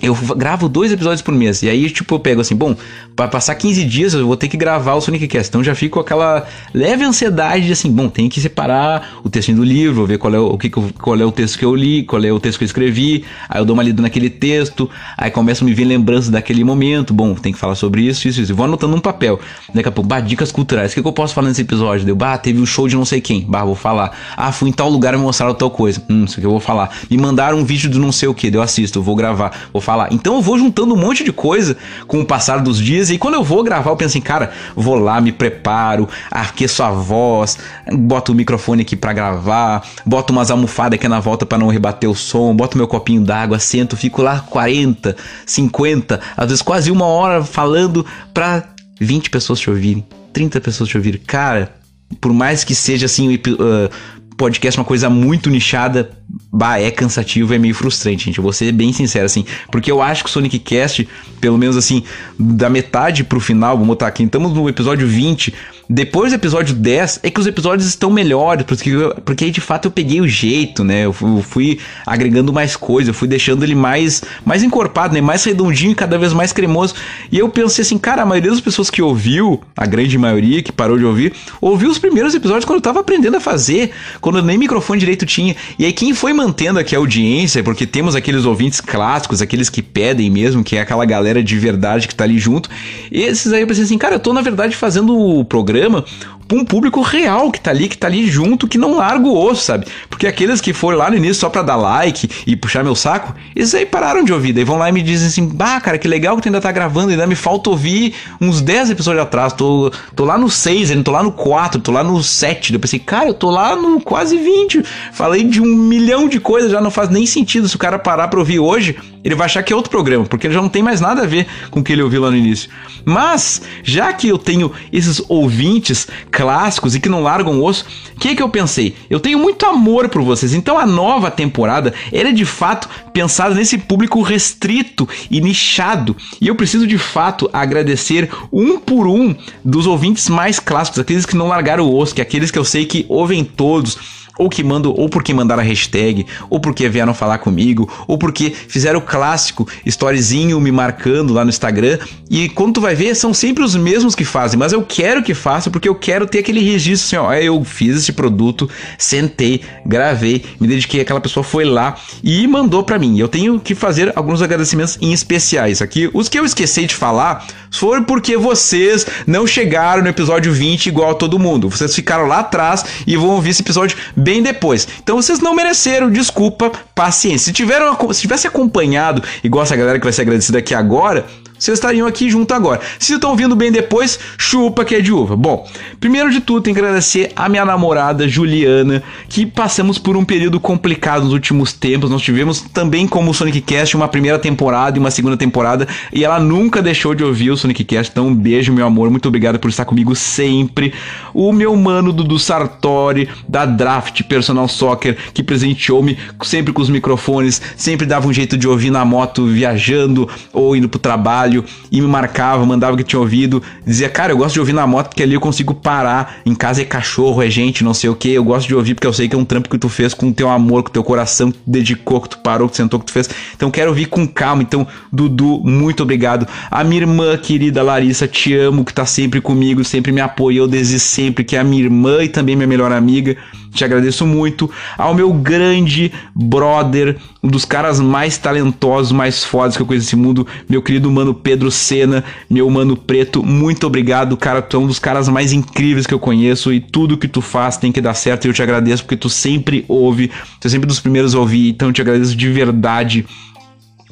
eu gravo dois episódios por mês. E aí, tipo, eu pego assim, bom, para passar 15 dias eu vou ter que gravar o Sonic Cast. Então já fico com aquela leve ansiedade de assim, bom, tem que separar o texto do livro, ver qual é o, que, qual é o texto que eu li, qual é o texto que eu escrevi. Aí eu dou uma lida naquele texto, aí começa a me vir lembranças daquele momento. Bom, tem que falar sobre isso, isso, isso. Eu vou anotando um papel. Daqui a pouco, bah, dicas culturais. O que, que eu posso falar nesse episódio? Deu, bah, teve um show de não sei quem. Bah, vou falar. Ah, fui em tal lugar e me mostraram tal coisa. Hum, isso aqui eu vou falar. Me mandaram um vídeo do não sei o que, eu assisto, eu vou gravar, vou falar. Então eu vou juntando um monte de coisa com o passar dos dias. E quando eu vou gravar, eu penso assim, cara, vou lá, me preparo, aqueço a voz, boto o microfone aqui para gravar, boto umas almofadas aqui na volta para não rebater o som, boto meu copinho d'água, sento, fico lá 40, 50, às vezes quase uma hora falando pra 20 pessoas te ouvirem, 30 pessoas te ouvirem. Cara, por mais que seja assim, uh, podcast é uma coisa muito nichada, bah, é cansativo, é meio frustrante, gente. Eu vou ser bem sincero, assim, porque eu acho que o Sonic Cast, pelo menos assim, da metade pro final, vamos botar aqui, estamos no episódio 20, depois do episódio 10 é que os episódios estão melhores, porque, porque aí de fato eu peguei o jeito, né? Eu fui, eu fui agregando mais coisa, eu fui deixando ele mais, mais encorpado, né? Mais redondinho e cada vez mais cremoso. E eu pensei assim, cara, a maioria das pessoas que ouviu, a grande maioria que parou de ouvir, ouviu os primeiros episódios quando eu tava aprendendo a fazer, quando nem microfone direito tinha. E aí quem foi mantendo aqui a audiência, porque temos aqueles ouvintes clássicos, aqueles que pedem mesmo, que é aquela galera de verdade que tá ali junto. Esses aí eu pensei assim, cara, eu tô na verdade fazendo o programa programa pra um público real que tá ali, que tá ali junto, que não larga o osso, sabe? Porque aqueles que foram lá no início só pra dar like e puxar meu saco, esses aí pararam de ouvir. Daí vão lá e me dizem assim: bah, cara, que legal que tu ainda tá gravando, ainda me falta ouvir uns 10 episódios atrás. Tô, tô lá no 6, ainda tô lá no 4, tô lá no 7. Eu pensei, cara, eu tô lá no quase 20. Falei de um milhão de coisas, já não faz nem sentido. Se o cara parar pra ouvir hoje, ele vai achar que é outro programa, porque ele já não tem mais nada a ver com o que ele ouviu lá no início. Mas, já que eu tenho esses ouvintes clássicos e que não largam o osso, o que, que eu pensei? Eu tenho muito amor por vocês, então a nova temporada era de fato pensada nesse público restrito e nichado. E eu preciso de fato agradecer um por um dos ouvintes mais clássicos, aqueles que não largaram o osso, que é aqueles que eu sei que ouvem todos ou que mandam, ou porque mandaram a hashtag, ou porque vieram falar comigo, ou porque fizeram o clássico storyzinho me marcando lá no Instagram. E quando tu vai ver, são sempre os mesmos que fazem, mas eu quero que faça porque eu quero ter aquele registro assim, ó, eu fiz esse produto, sentei, gravei, me dediquei, aquela pessoa foi lá e mandou para mim. Eu tenho que fazer alguns agradecimentos em especiais aqui. Os que eu esqueci de falar foram porque vocês não chegaram no episódio 20 igual a todo mundo. Vocês ficaram lá atrás e vão ouvir esse episódio bem depois. Então vocês não mereceram, desculpa, paciência. Se, tiveram, se tivesse acompanhado, igual essa galera que vai ser agradecida aqui agora, vocês estariam aqui junto agora. Se estão vindo bem depois, chupa que é de uva. Bom, primeiro de tudo, tenho que agradecer a minha namorada Juliana, que passamos por um período complicado nos últimos tempos. Nós tivemos também, como Sonic Cast, uma primeira temporada e uma segunda temporada, e ela nunca deixou de ouvir o Sonic Cast. Então, um beijo, meu amor. Muito obrigado por estar comigo sempre. O meu mano Dudu Sartori, da Draft Personal Soccer, que presenteou-me sempre com os microfones, sempre dava um jeito de ouvir na moto, viajando ou indo pro trabalho trabalho e me marcava, mandava que tinha ouvido, dizia, cara, eu gosto de ouvir na moto porque ali eu consigo parar. Em casa é cachorro, é gente, não sei o que. Eu gosto de ouvir porque eu sei que é um trampo que tu fez com o teu amor, com o teu coração, que tu dedicou, que tu parou, que tu sentou, que tu fez. Então quero ouvir com calma. Então, Dudu, muito obrigado. A minha irmã querida Larissa, te amo, que tá sempre comigo, sempre me apoiou desde sempre, que é a minha irmã e também minha melhor amiga te agradeço muito. Ao meu grande brother, um dos caras mais talentosos, mais fodas que eu conheço nesse mundo, meu querido mano Pedro Sena, meu mano Preto, muito obrigado, cara. Tu é um dos caras mais incríveis que eu conheço e tudo que tu faz tem que dar certo e eu te agradeço porque tu sempre ouve, tu é sempre dos primeiros a ouvir, então eu te agradeço de verdade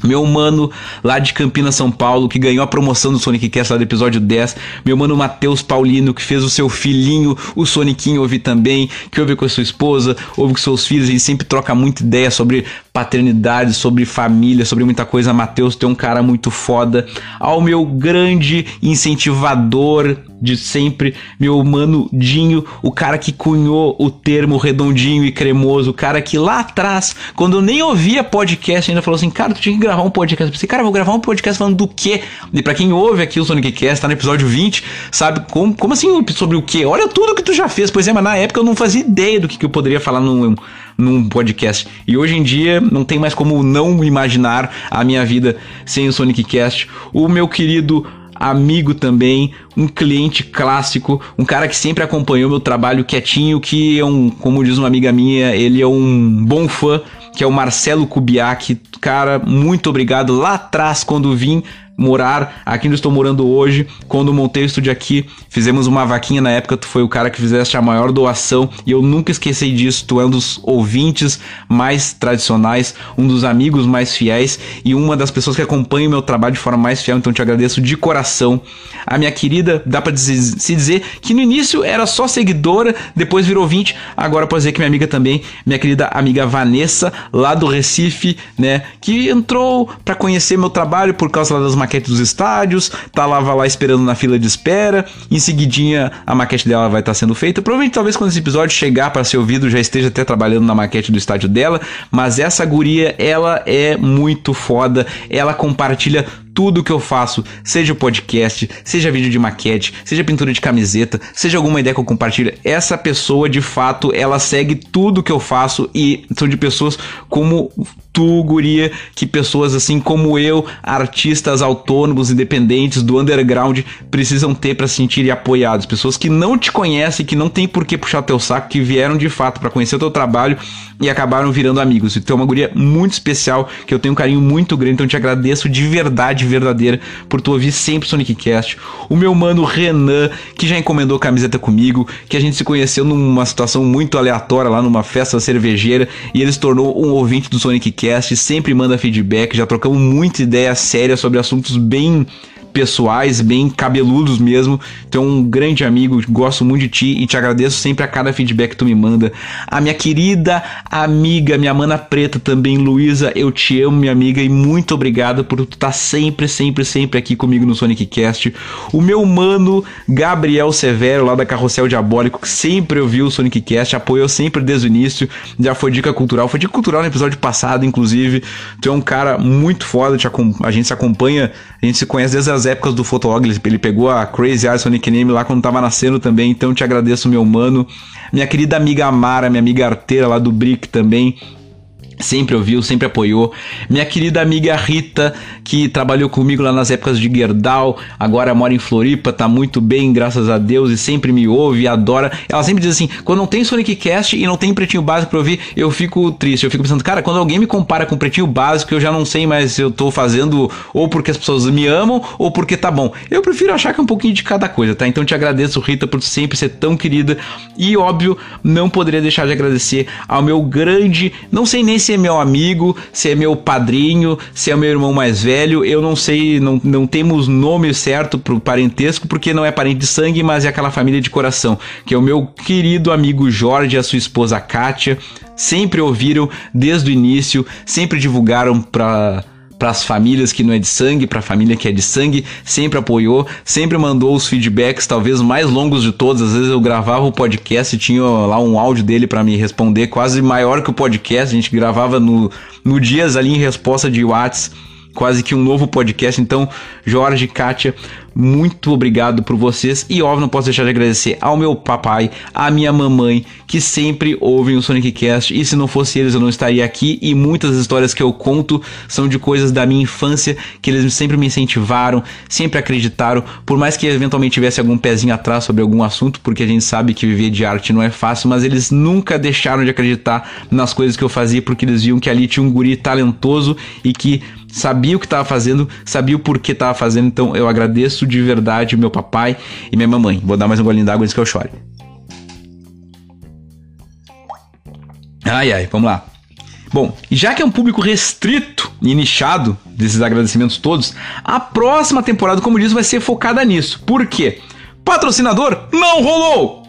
meu mano lá de Campinas, São Paulo, que ganhou a promoção do Sonic Cast lá do episódio 10. Meu mano Matheus Paulino, que fez o seu filhinho, o Sonicinho, ouvir também, que ouve com a sua esposa, ouve com seus filhos, e sempre troca muita ideia sobre paternidade, sobre família, sobre muita coisa. Matheus tem um cara muito foda. Ao meu grande incentivador de sempre, meu mano Dinho, o cara que cunhou o termo redondinho e cremoso, o cara que lá atrás, quando eu nem ouvia podcast, ainda falou assim: Cara, tu tinha que gravar um podcast. Eu pensei, cara, vou gravar um podcast falando do quê? E pra quem ouve aqui o Sonic Cast, tá no episódio 20, sabe? Como, como assim sobre o quê? Olha tudo que tu já fez. Pois é, mas na época eu não fazia ideia do que, que eu poderia falar num, num podcast. E hoje em dia não tem mais como não imaginar a minha vida sem o Sonic Cast. O meu querido amigo também, um cliente clássico, um cara que sempre acompanhou meu trabalho quietinho, que é um, como diz uma amiga minha, ele é um bom fã, que é o Marcelo Kubiak. Cara, muito obrigado. Lá atrás, quando vim morar aqui onde estou morando hoje. Quando montei o estúdio aqui, fizemos uma vaquinha na época, tu foi o cara que fizeste a maior doação e eu nunca esqueci disso. Tu é um dos ouvintes mais tradicionais, um dos amigos mais fiéis e uma das pessoas que acompanha o meu trabalho de forma mais fiel, então te agradeço de coração. A minha querida, dá para se dizer que no início era só seguidora, depois virou ouvinte, agora pode dizer que minha amiga também, minha querida amiga Vanessa, lá do Recife, né, que entrou para conhecer meu trabalho por causa das maquete dos estádios, tá lá, vai lá esperando na fila de espera. Em seguidinha, a maquete dela vai estar tá sendo feita. Provavelmente, talvez, quando esse episódio chegar para ser ouvido, já esteja até trabalhando na maquete do estádio dela. Mas essa guria, ela é muito foda. Ela compartilha tudo que eu faço, seja podcast, seja vídeo de maquete, seja pintura de camiseta, seja alguma ideia que eu compartilho, essa pessoa de fato ela segue tudo que eu faço e são de pessoas como tu, guria, que pessoas assim como eu, artistas autônomos, independentes do underground, precisam ter para se sentirem apoiados. Pessoas que não te conhecem, que não tem por que puxar teu saco, que vieram de fato para conhecer o teu trabalho e acabaram virando amigos. Então é uma guria muito especial, que eu tenho um carinho muito grande, então te agradeço de verdade, verdadeira, por tu ouvir sempre Sonic Cast. O meu mano Renan, que já encomendou camiseta comigo, que a gente se conheceu numa situação muito aleatória lá numa festa cervejeira e ele se tornou um ouvinte do Sonic Cast sempre manda feedback, já trocamos muita ideia séria sobre assuntos bem pessoais, bem cabeludos mesmo. Tu é um grande amigo, gosto muito de ti e te agradeço sempre a cada feedback que tu me manda. A minha querida amiga, minha mana preta também, Luísa, eu te amo, minha amiga, e muito obrigado por tu estar tá sempre, sempre, sempre aqui comigo no Sonic Cast. O meu mano Gabriel Severo, lá da Carrossel Diabólico, que sempre ouviu o Sonic Cast, apoiou sempre desde o início, já foi dica cultural, foi dica cultural no episódio passado, inclusive. Tu é um cara muito foda, a gente se acompanha, a gente se conhece desde as épocas do Fotolog, ele pegou a Crazy Eyes Sonic Name lá quando tava nascendo também, então te agradeço, meu mano. Minha querida amiga Amara, minha amiga arteira lá do Brick também, sempre ouviu, sempre apoiou. Minha querida amiga Rita, que trabalhou comigo lá nas épocas de Gerdau, agora mora em Floripa, tá muito bem, graças a Deus, e sempre me ouve adora. Ela sempre diz assim: quando não tem Sonic Cast e não tem Pretinho Básico pra ouvir, eu fico triste. Eu fico pensando, cara, quando alguém me compara com Pretinho Básico, eu já não sei mais se eu tô fazendo ou porque as pessoas me amam ou porque tá bom. Eu prefiro achar que é um pouquinho de cada coisa, tá? Então te agradeço, Rita, por sempre ser tão querida. E óbvio, não poderia deixar de agradecer ao meu grande, não sei nem se é meu amigo, se é meu padrinho, se é meu irmão mais velho, eu não sei, não, não temos nome certo pro parentesco, porque não é parente de sangue, mas é aquela família de coração, que é o meu querido amigo Jorge e a sua esposa Kátia, sempre ouviram desde o início, sempre divulgaram para para as famílias que não é de sangue, para a família que é de sangue, sempre apoiou, sempre mandou os feedbacks, talvez mais longos de todos. Às vezes eu gravava o podcast e tinha lá um áudio dele para me responder, quase maior que o podcast. A gente gravava no, no dias ali em resposta de WhatsApp quase que um novo podcast. Então, Jorge, Kátia, muito obrigado por vocês. E óbvio, não posso deixar de agradecer ao meu papai, à minha mamãe, que sempre ouvem o Sonic Cast. E se não fosse eles, eu não estaria aqui. E muitas histórias que eu conto são de coisas da minha infância que eles sempre me incentivaram, sempre acreditaram. Por mais que eventualmente tivesse algum pezinho atrás sobre algum assunto, porque a gente sabe que viver de arte não é fácil, mas eles nunca deixaram de acreditar nas coisas que eu fazia, porque eles viam que ali tinha um guri talentoso e que sabia o que estava fazendo, sabia o porquê estava fazendo, então eu agradeço de verdade meu papai e minha mamãe. Vou dar mais um golinho d'água antes que eu chore. Ai ai, vamos lá. Bom, já que é um público restrito e nichado desses agradecimentos todos, a próxima temporada, como diz, vai ser focada nisso. Por quê? Patrocinador não rolou!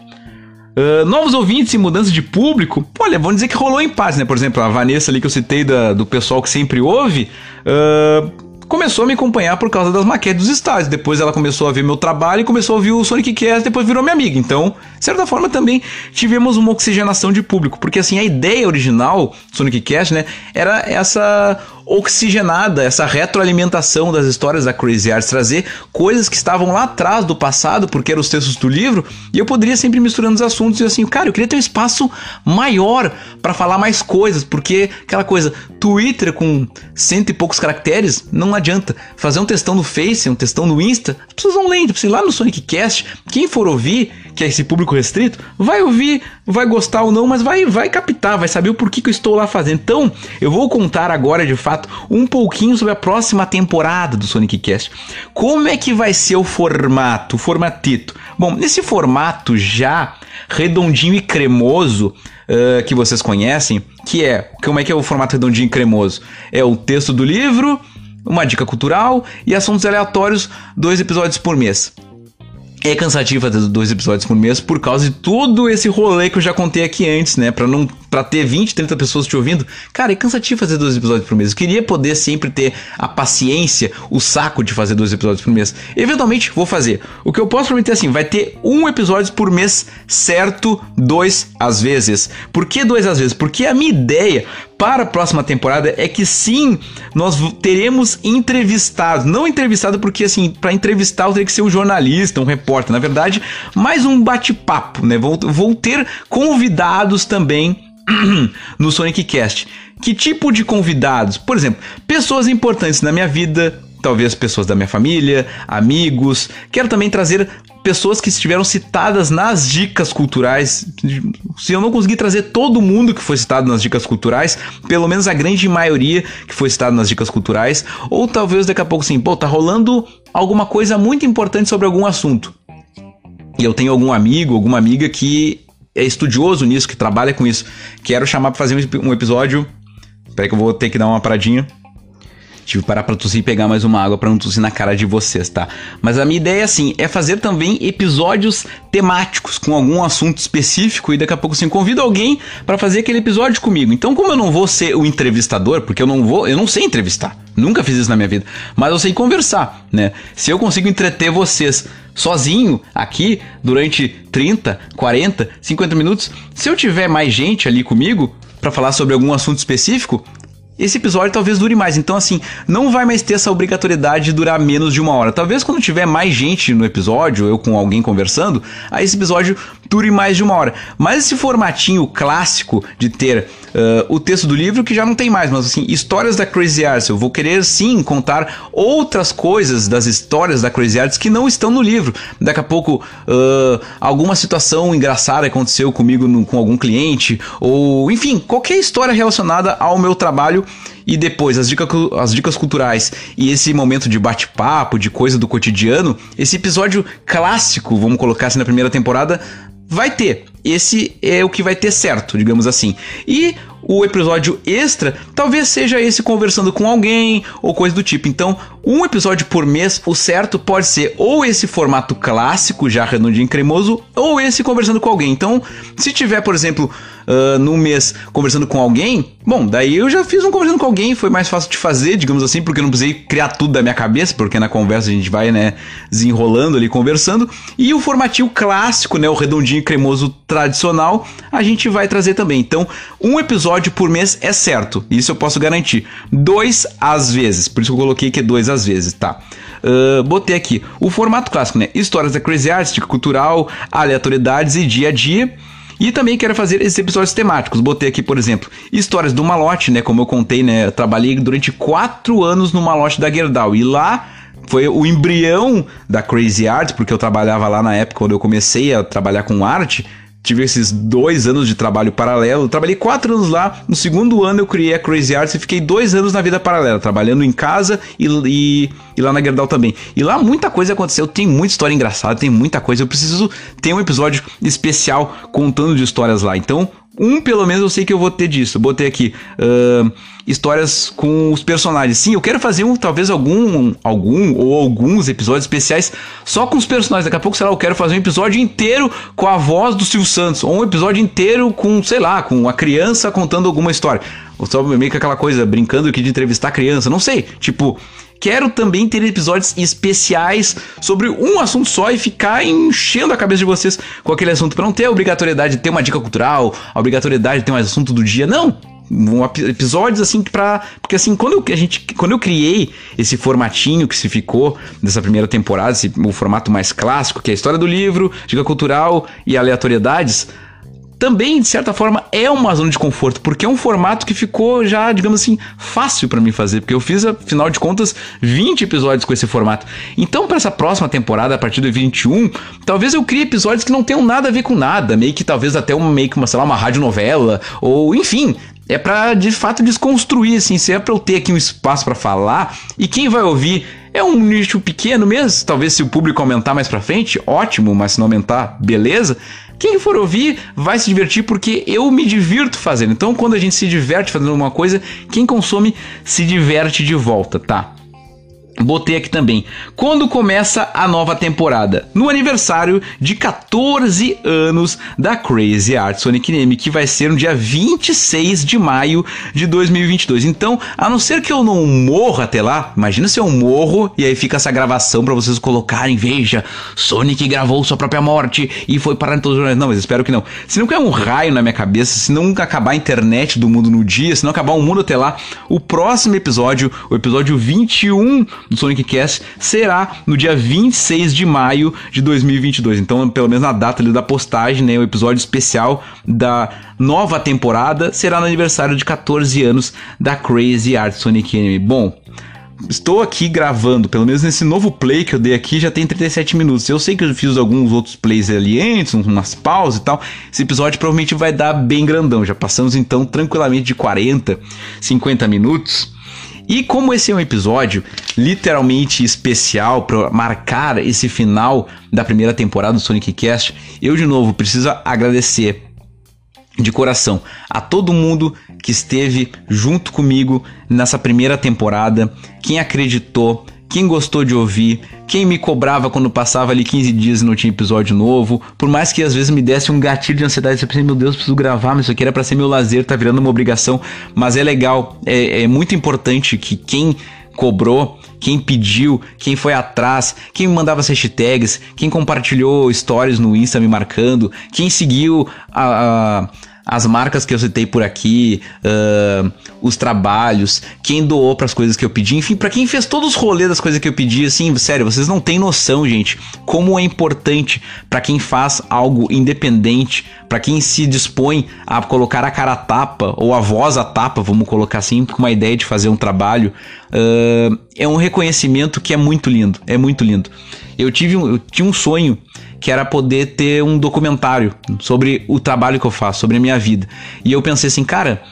Uh, novos ouvintes e mudança de público, olha, vamos dizer que rolou em paz, né? Por exemplo, a Vanessa ali que eu citei da, do pessoal que sempre ouve, uh, começou a me acompanhar por causa das maquetes dos estádios. Depois ela começou a ver meu trabalho e começou a ouvir o Sonic Cast, depois virou minha amiga. Então, de certa forma, também tivemos uma oxigenação de público, porque assim, a ideia original do Sonic Cast, né, era essa oxigenada, essa retroalimentação das histórias da Crazy Arts, trazer coisas que estavam lá atrás do passado, porque eram os textos do livro, e eu poderia sempre misturando os assuntos e assim, cara, eu queria ter um espaço maior para falar mais coisas, porque aquela coisa, Twitter com cento e poucos caracteres, não adianta. Fazer um textão no Face, um textão no Insta, as pessoas vão ler, tipo, lá no Sonic Cast, quem for ouvir, que é esse público restrito, vai ouvir, vai gostar ou não, mas vai, vai captar, vai saber o porquê que eu estou lá fazendo. Então, eu vou contar agora, de fato, um pouquinho sobre a próxima temporada do Sonic Cast. Como é que vai ser o formato, o formatito? Bom, nesse formato já redondinho e cremoso, uh, que vocês conhecem, que é, como é que é o formato redondinho e cremoso? É o texto do livro, uma dica cultural e assuntos aleatórios, dois episódios por mês é cansativo fazer dois episódios por mês por causa de todo esse rolê que eu já contei aqui antes, né? Pra não para ter 20, 30 pessoas te ouvindo. Cara, é cansativo fazer dois episódios por mês. Eu queria poder sempre ter a paciência, o saco de fazer dois episódios por mês. Eventualmente vou fazer. O que eu posso prometer é assim, vai ter um episódio por mês certo, dois às vezes. Por que dois às vezes? Porque a minha ideia para a próxima temporada é que sim, nós teremos entrevistados. Não entrevistado porque, assim, para entrevistar eu teria que ser um jornalista, um repórter. Na verdade, mais um bate-papo, né? Vou, vou ter convidados também no Sonic Cast. Que tipo de convidados? Por exemplo, pessoas importantes na minha vida, talvez pessoas da minha família, amigos. Quero também trazer pessoas que estiveram citadas nas dicas culturais. Se eu não conseguir trazer todo mundo que foi citado nas dicas culturais, pelo menos a grande maioria que foi citado nas dicas culturais, ou talvez daqui a pouco assim, pô, tá rolando alguma coisa muito importante sobre algum assunto. E eu tenho algum amigo, alguma amiga que é estudioso nisso, que trabalha com isso. Quero chamar para fazer um episódio. Espera que eu vou ter que dar uma paradinha. Tive que parar pra tossir e pegar mais uma água para não tossir na cara de vocês, tá? Mas a minha ideia, assim, é fazer também episódios temáticos com algum assunto específico e daqui a pouco, assim, convido alguém para fazer aquele episódio comigo. Então, como eu não vou ser o entrevistador, porque eu não vou, eu não sei entrevistar. Nunca fiz isso na minha vida. Mas eu sei conversar, né? Se eu consigo entreter vocês sozinho aqui durante 30, 40, 50 minutos, se eu tiver mais gente ali comigo para falar sobre algum assunto específico, esse episódio talvez dure mais. Então, assim, não vai mais ter essa obrigatoriedade de durar menos de uma hora. Talvez quando tiver mais gente no episódio, eu com alguém conversando, aí esse episódio dure mais de uma hora. Mas esse formatinho clássico de ter uh, o texto do livro, que já não tem mais, mas assim, histórias da Crazy Arts. Eu vou querer sim contar outras coisas das histórias da Crazy Arts que não estão no livro. Daqui a pouco, uh, alguma situação engraçada aconteceu comigo no, com algum cliente, ou enfim, qualquer história relacionada ao meu trabalho e depois as dicas, as dicas culturais e esse momento de bate-papo, de coisa do cotidiano, esse episódio clássico, vamos colocar assim na primeira temporada, vai ter. Esse é o que vai ter certo, digamos assim. E o episódio extra talvez seja esse conversando com alguém ou coisa do tipo. Então, um episódio por mês, o certo pode ser ou esse formato clássico, já redondinho cremoso, ou esse conversando com alguém. Então, se tiver, por exemplo, uh, no mês conversando com alguém, bom, daí eu já fiz um conversando com alguém, foi mais fácil de fazer, digamos assim, porque eu não precisei criar tudo da minha cabeça, porque na conversa a gente vai, né, desenrolando ali, conversando. E o formatinho clássico, né, o redondinho cremoso tradicional, a gente vai trazer também. Então, um episódio por mês é certo, isso eu posso garantir. Dois às vezes, por isso que eu coloquei que é dois às vezes, tá? uh, botei aqui o formato clássico, né? Histórias da Crazy Arts, cultural, aleatoriedades e dia a dia. E também quero fazer esses episódios temáticos. Botei aqui, por exemplo, histórias do malote, né? Como eu contei, né? Eu trabalhei durante quatro anos no malote da Gerdau. E lá foi o embrião da Crazy Art, porque eu trabalhava lá na época quando eu comecei a trabalhar com arte tive esses dois anos de trabalho paralelo. Trabalhei quatro anos lá. No segundo ano eu criei a Crazy Arts e fiquei dois anos na vida paralela, trabalhando em casa e, e, e, lá na Gerdau também. E lá muita coisa aconteceu. Tem muita história engraçada, tem muita coisa. Eu preciso ter um episódio especial contando de histórias lá. Então, um pelo menos eu sei que eu vou ter disso. botei aqui uh, histórias com os personagens. Sim, eu quero fazer um, talvez algum, algum ou alguns episódios especiais só com os personagens. Daqui a pouco, sei lá, eu quero fazer um episódio inteiro com a voz do Silvio Santos. Ou um episódio inteiro com, sei lá, com a criança contando alguma história. Ou só meio que aquela coisa, brincando aqui de entrevistar a criança. Não sei. Tipo, Quero também ter episódios especiais sobre um assunto só e ficar enchendo a cabeça de vocês com aquele assunto para não ter a obrigatoriedade de ter uma dica cultural, a obrigatoriedade de ter um assunto do dia. Não, um, episódios assim para porque assim quando eu, a gente quando eu criei esse formatinho que se ficou dessa primeira temporada esse, o formato mais clássico que é a história do livro dica cultural e aleatoriedades também, de certa forma, é uma zona de conforto, porque é um formato que ficou já, digamos assim, fácil para mim fazer, porque eu fiz, afinal de contas, 20 episódios com esse formato. Então, para essa próxima temporada, a partir do 21, talvez eu crie episódios que não tenham nada a ver com nada, meio que talvez até uma, meio que uma, sei lá, uma radionovela, ou enfim, é para de fato desconstruir, assim, se é para eu ter aqui um espaço para falar e quem vai ouvir é um nicho pequeno mesmo, talvez se o público aumentar mais para frente, ótimo, mas se não aumentar, beleza. Quem for ouvir vai se divertir porque eu me divirto fazendo. Então, quando a gente se diverte fazendo alguma coisa, quem consome se diverte de volta, tá? Botei aqui também. Quando começa a nova temporada? No aniversário de 14 anos da Crazy Art Sonic Name, que vai ser no dia 26 de maio de 2022. Então, a não ser que eu não morra até lá, imagina se eu morro e aí fica essa gravação para vocês colocarem, veja, Sonic gravou sua própria morte e foi parar em todos os jornais. Não, mas espero que não. Se não cair um raio na minha cabeça, se não acabar a internet do mundo no dia, se não acabar o mundo até lá, o próximo episódio, o episódio 21 do Sonic Cast será no dia 26 de maio de 2022. Então, pelo menos na data da postagem, né, o episódio especial da nova temporada será no aniversário de 14 anos da Crazy Art Sonic Anime. Bom, estou aqui gravando, pelo menos nesse novo play que eu dei aqui já tem 37 minutos. Eu sei que eu fiz alguns outros plays ali antes, umas pausas e tal. Esse episódio provavelmente vai dar bem grandão. Já passamos então tranquilamente de 40, 50 minutos. E como esse é um episódio literalmente especial para marcar esse final da primeira temporada do Sonic Cast, eu de novo preciso agradecer de coração a todo mundo que esteve junto comigo nessa primeira temporada, quem acreditou, quem gostou de ouvir, quem me cobrava quando passava ali 15 dias e não tinha episódio novo, por mais que às vezes me desse um gatilho de ansiedade, eu pensei, meu Deus, preciso gravar, mas isso aqui era para ser meu lazer, tá virando uma obrigação, mas é legal, é, é muito importante que quem cobrou, quem pediu, quem foi atrás, quem mandava as hashtags, quem compartilhou stories no Insta me marcando, quem seguiu a, a as marcas que eu citei por aqui, uh, os trabalhos, quem doou para as coisas que eu pedi, enfim, para quem fez todos os rolês das coisas que eu pedi, assim, sério, vocês não têm noção, gente, como é importante para quem faz algo independente, para quem se dispõe a colocar a cara a tapa ou a voz a tapa, vamos colocar assim, com uma ideia de fazer um trabalho, uh, é um reconhecimento que é muito lindo, é muito lindo. Eu tive um, eu tinha um sonho que era poder ter um documentário sobre o trabalho que eu faço, sobre a minha vida. E eu pensei assim, cara,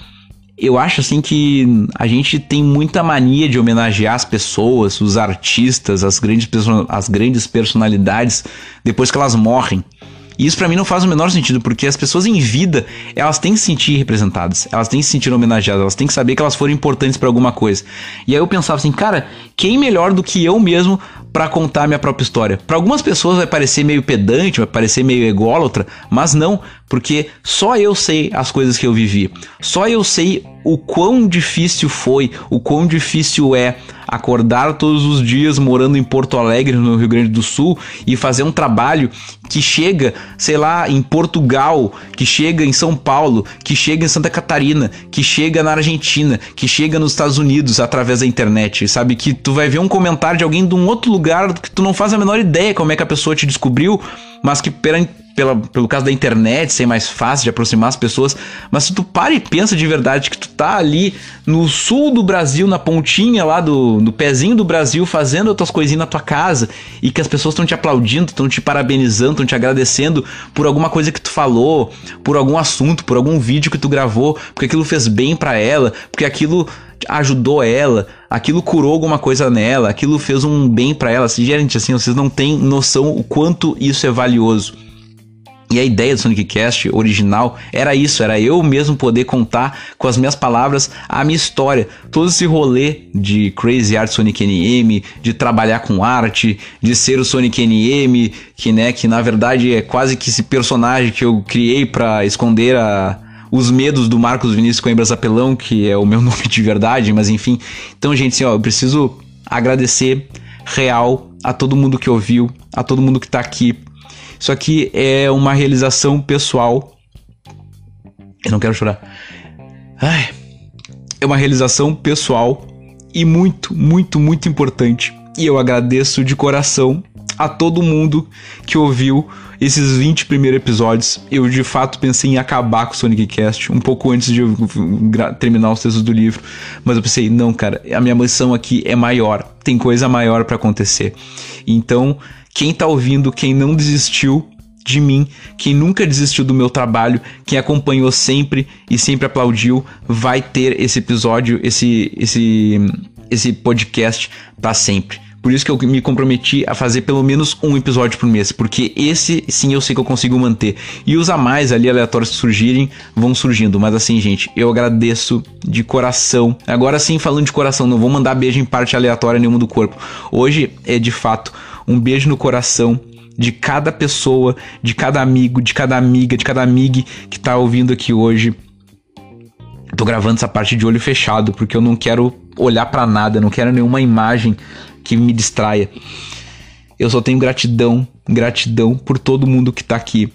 eu acho assim que a gente tem muita mania de homenagear as pessoas, os artistas, as grandes, as grandes personalidades depois que elas morrem. E isso para mim não faz o menor sentido, porque as pessoas em vida, elas têm que se sentir representadas, elas têm que se sentir homenageadas, elas têm que saber que elas foram importantes para alguma coisa. E aí eu pensava assim, cara, quem melhor do que eu mesmo para contar minha própria história? Para algumas pessoas vai parecer meio pedante, vai parecer meio ególatra, mas não, porque só eu sei as coisas que eu vivi. Só eu sei o quão difícil foi, o quão difícil é acordar todos os dias morando em Porto Alegre, no Rio Grande do Sul, e fazer um trabalho que chega, sei lá, em Portugal, que chega em São Paulo, que chega em Santa Catarina, que chega na Argentina, que chega nos Estados Unidos através da internet, sabe? Que tu vai ver um comentário de alguém de um outro lugar que tu não faz a menor ideia como é que a pessoa te descobriu, mas que pela, pelo caso da internet ser mais fácil de aproximar as pessoas, mas se tu para e pensa de verdade que tu tá ali no sul do Brasil, na pontinha lá do, do pezinho do Brasil, fazendo as tuas coisinhas na tua casa e que as pessoas estão te aplaudindo, estão te parabenizando, estão te agradecendo por alguma coisa que tu falou, por algum assunto, por algum vídeo que tu gravou, porque aquilo fez bem para ela, porque aquilo ajudou ela, aquilo curou alguma coisa nela, aquilo fez um bem para ela. Gente, assim, vocês não têm noção o quanto isso é valioso. E a ideia do Sonic Cast original era isso, era eu mesmo poder contar com as minhas palavras a minha história. Todo esse rolê de Crazy Art Sonic NM, de trabalhar com arte, de ser o Sonic NM, que né, que na verdade é quase que esse personagem que eu criei para esconder a, os medos do Marcos Vinícius Coimbra Zapelão, que é o meu nome de verdade, mas enfim. Então, gente, assim, ó, eu preciso agradecer real a todo mundo que ouviu, a todo mundo que tá aqui isso aqui é uma realização pessoal. Eu não quero chorar. Ai, é uma realização pessoal e muito, muito, muito importante. E eu agradeço de coração a todo mundo que ouviu esses 20 primeiros episódios. Eu de fato pensei em acabar com o Sonic Cast um pouco antes de eu terminar os textos do livro, mas eu pensei, não, cara, a minha missão aqui é maior, tem coisa maior para acontecer. Então, quem tá ouvindo, quem não desistiu de mim, quem nunca desistiu do meu trabalho, quem acompanhou sempre e sempre aplaudiu, vai ter esse episódio, esse esse esse podcast para sempre. Por isso que eu me comprometi a fazer pelo menos um episódio por mês, porque esse sim eu sei que eu consigo manter. E os a mais ali aleatórios que surgirem vão surgindo. Mas assim, gente, eu agradeço de coração. Agora sim, falando de coração, não vou mandar beijo em parte aleatória nenhuma do corpo. Hoje é de fato um beijo no coração de cada pessoa, de cada amigo, de cada amiga, de cada amiga que tá ouvindo aqui hoje. Tô gravando essa parte de olho fechado porque eu não quero olhar para nada, não quero nenhuma imagem que me distraia. Eu só tenho gratidão, gratidão por todo mundo que tá aqui.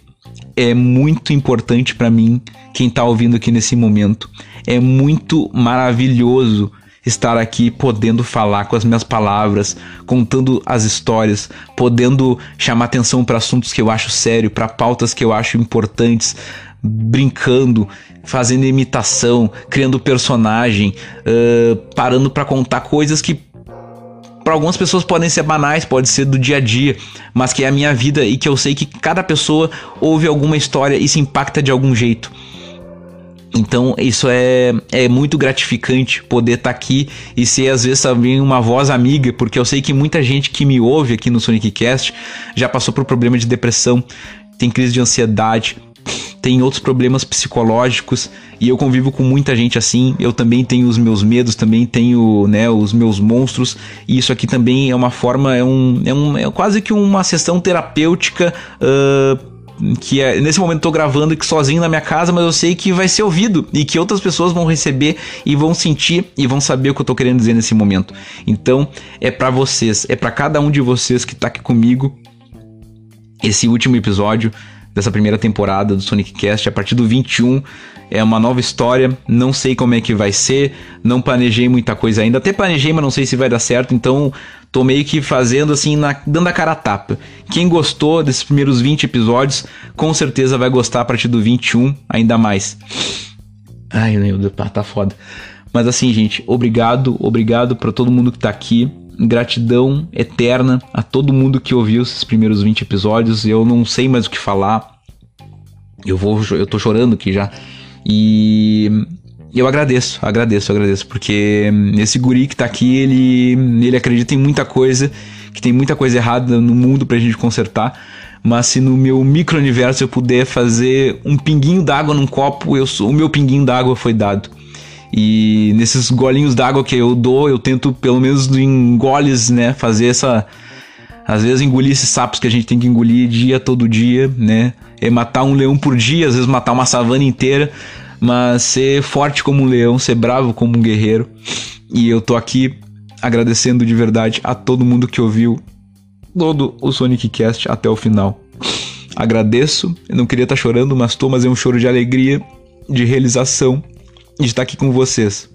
É muito importante para mim quem tá ouvindo aqui nesse momento. É muito maravilhoso estar aqui podendo falar com as minhas palavras, contando as histórias, podendo chamar atenção para assuntos que eu acho sério, para pautas que eu acho importantes, brincando, fazendo imitação, criando personagem, uh, parando para contar coisas que para algumas pessoas podem ser banais, pode ser do dia a dia, mas que é a minha vida e que eu sei que cada pessoa ouve alguma história e se impacta de algum jeito. Então isso é, é muito gratificante poder estar tá aqui e ser às vezes também uma voz amiga, porque eu sei que muita gente que me ouve aqui no Sonic Cast já passou por problema de depressão, tem crise de ansiedade, tem outros problemas psicológicos e eu convivo com muita gente assim. Eu também tenho os meus medos, também tenho né, os meus monstros e isso aqui também é uma forma, é, um, é, um, é quase que uma sessão terapêutica. Uh, que é, nesse momento tô gravando que sozinho na minha casa, mas eu sei que vai ser ouvido e que outras pessoas vão receber e vão sentir e vão saber o que eu tô querendo dizer nesse momento. Então, é para vocês, é para cada um de vocês que tá aqui comigo esse último episódio dessa primeira temporada do Sonic Cast. A partir do 21 é uma nova história. Não sei como é que vai ser, não planejei muita coisa ainda. Até planejei, mas não sei se vai dar certo. Então tô meio que fazendo assim, na, dando a cara a tapa. Quem gostou desses primeiros 20 episódios, com certeza vai gostar a partir do 21 ainda mais. Ai, meu Deus, tá, tá foda. Mas assim, gente, obrigado, obrigado para todo mundo que tá aqui gratidão eterna a todo mundo que ouviu esses primeiros 20 episódios. Eu não sei mais o que falar. Eu vou, eu tô chorando aqui já. E eu agradeço, agradeço, agradeço, porque esse guri que tá aqui, ele, ele acredita em muita coisa, que tem muita coisa errada no mundo pra gente consertar. Mas se no meu micro-universo eu puder fazer um pinguinho d'água num copo, eu o meu pinguinho d'água foi dado. E nesses golinhos d'água que eu dou, eu tento pelo menos em goles, né, fazer essa Às vezes engolir esses sapos que a gente tem que engolir dia todo dia, né? É matar um leão por dia, às vezes matar uma savana inteira, mas ser forte como um leão, ser bravo como um guerreiro. E eu tô aqui agradecendo de verdade a todo mundo que ouviu todo o Sonic Cast até o final. Agradeço, eu não queria estar tá chorando, mas tô, mas é um choro de alegria, de realização de estar aqui com vocês.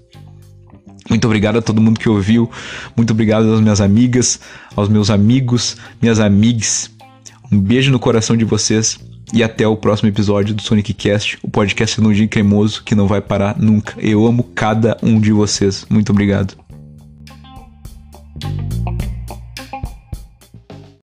Muito obrigado a todo mundo que ouviu. Muito obrigado às minhas amigas, aos meus amigos, minhas amigas. Um beijo no coração de vocês e até o próximo episódio do Sonic Cast, o podcast nudinho cremoso que não vai parar nunca. Eu amo cada um de vocês. Muito obrigado.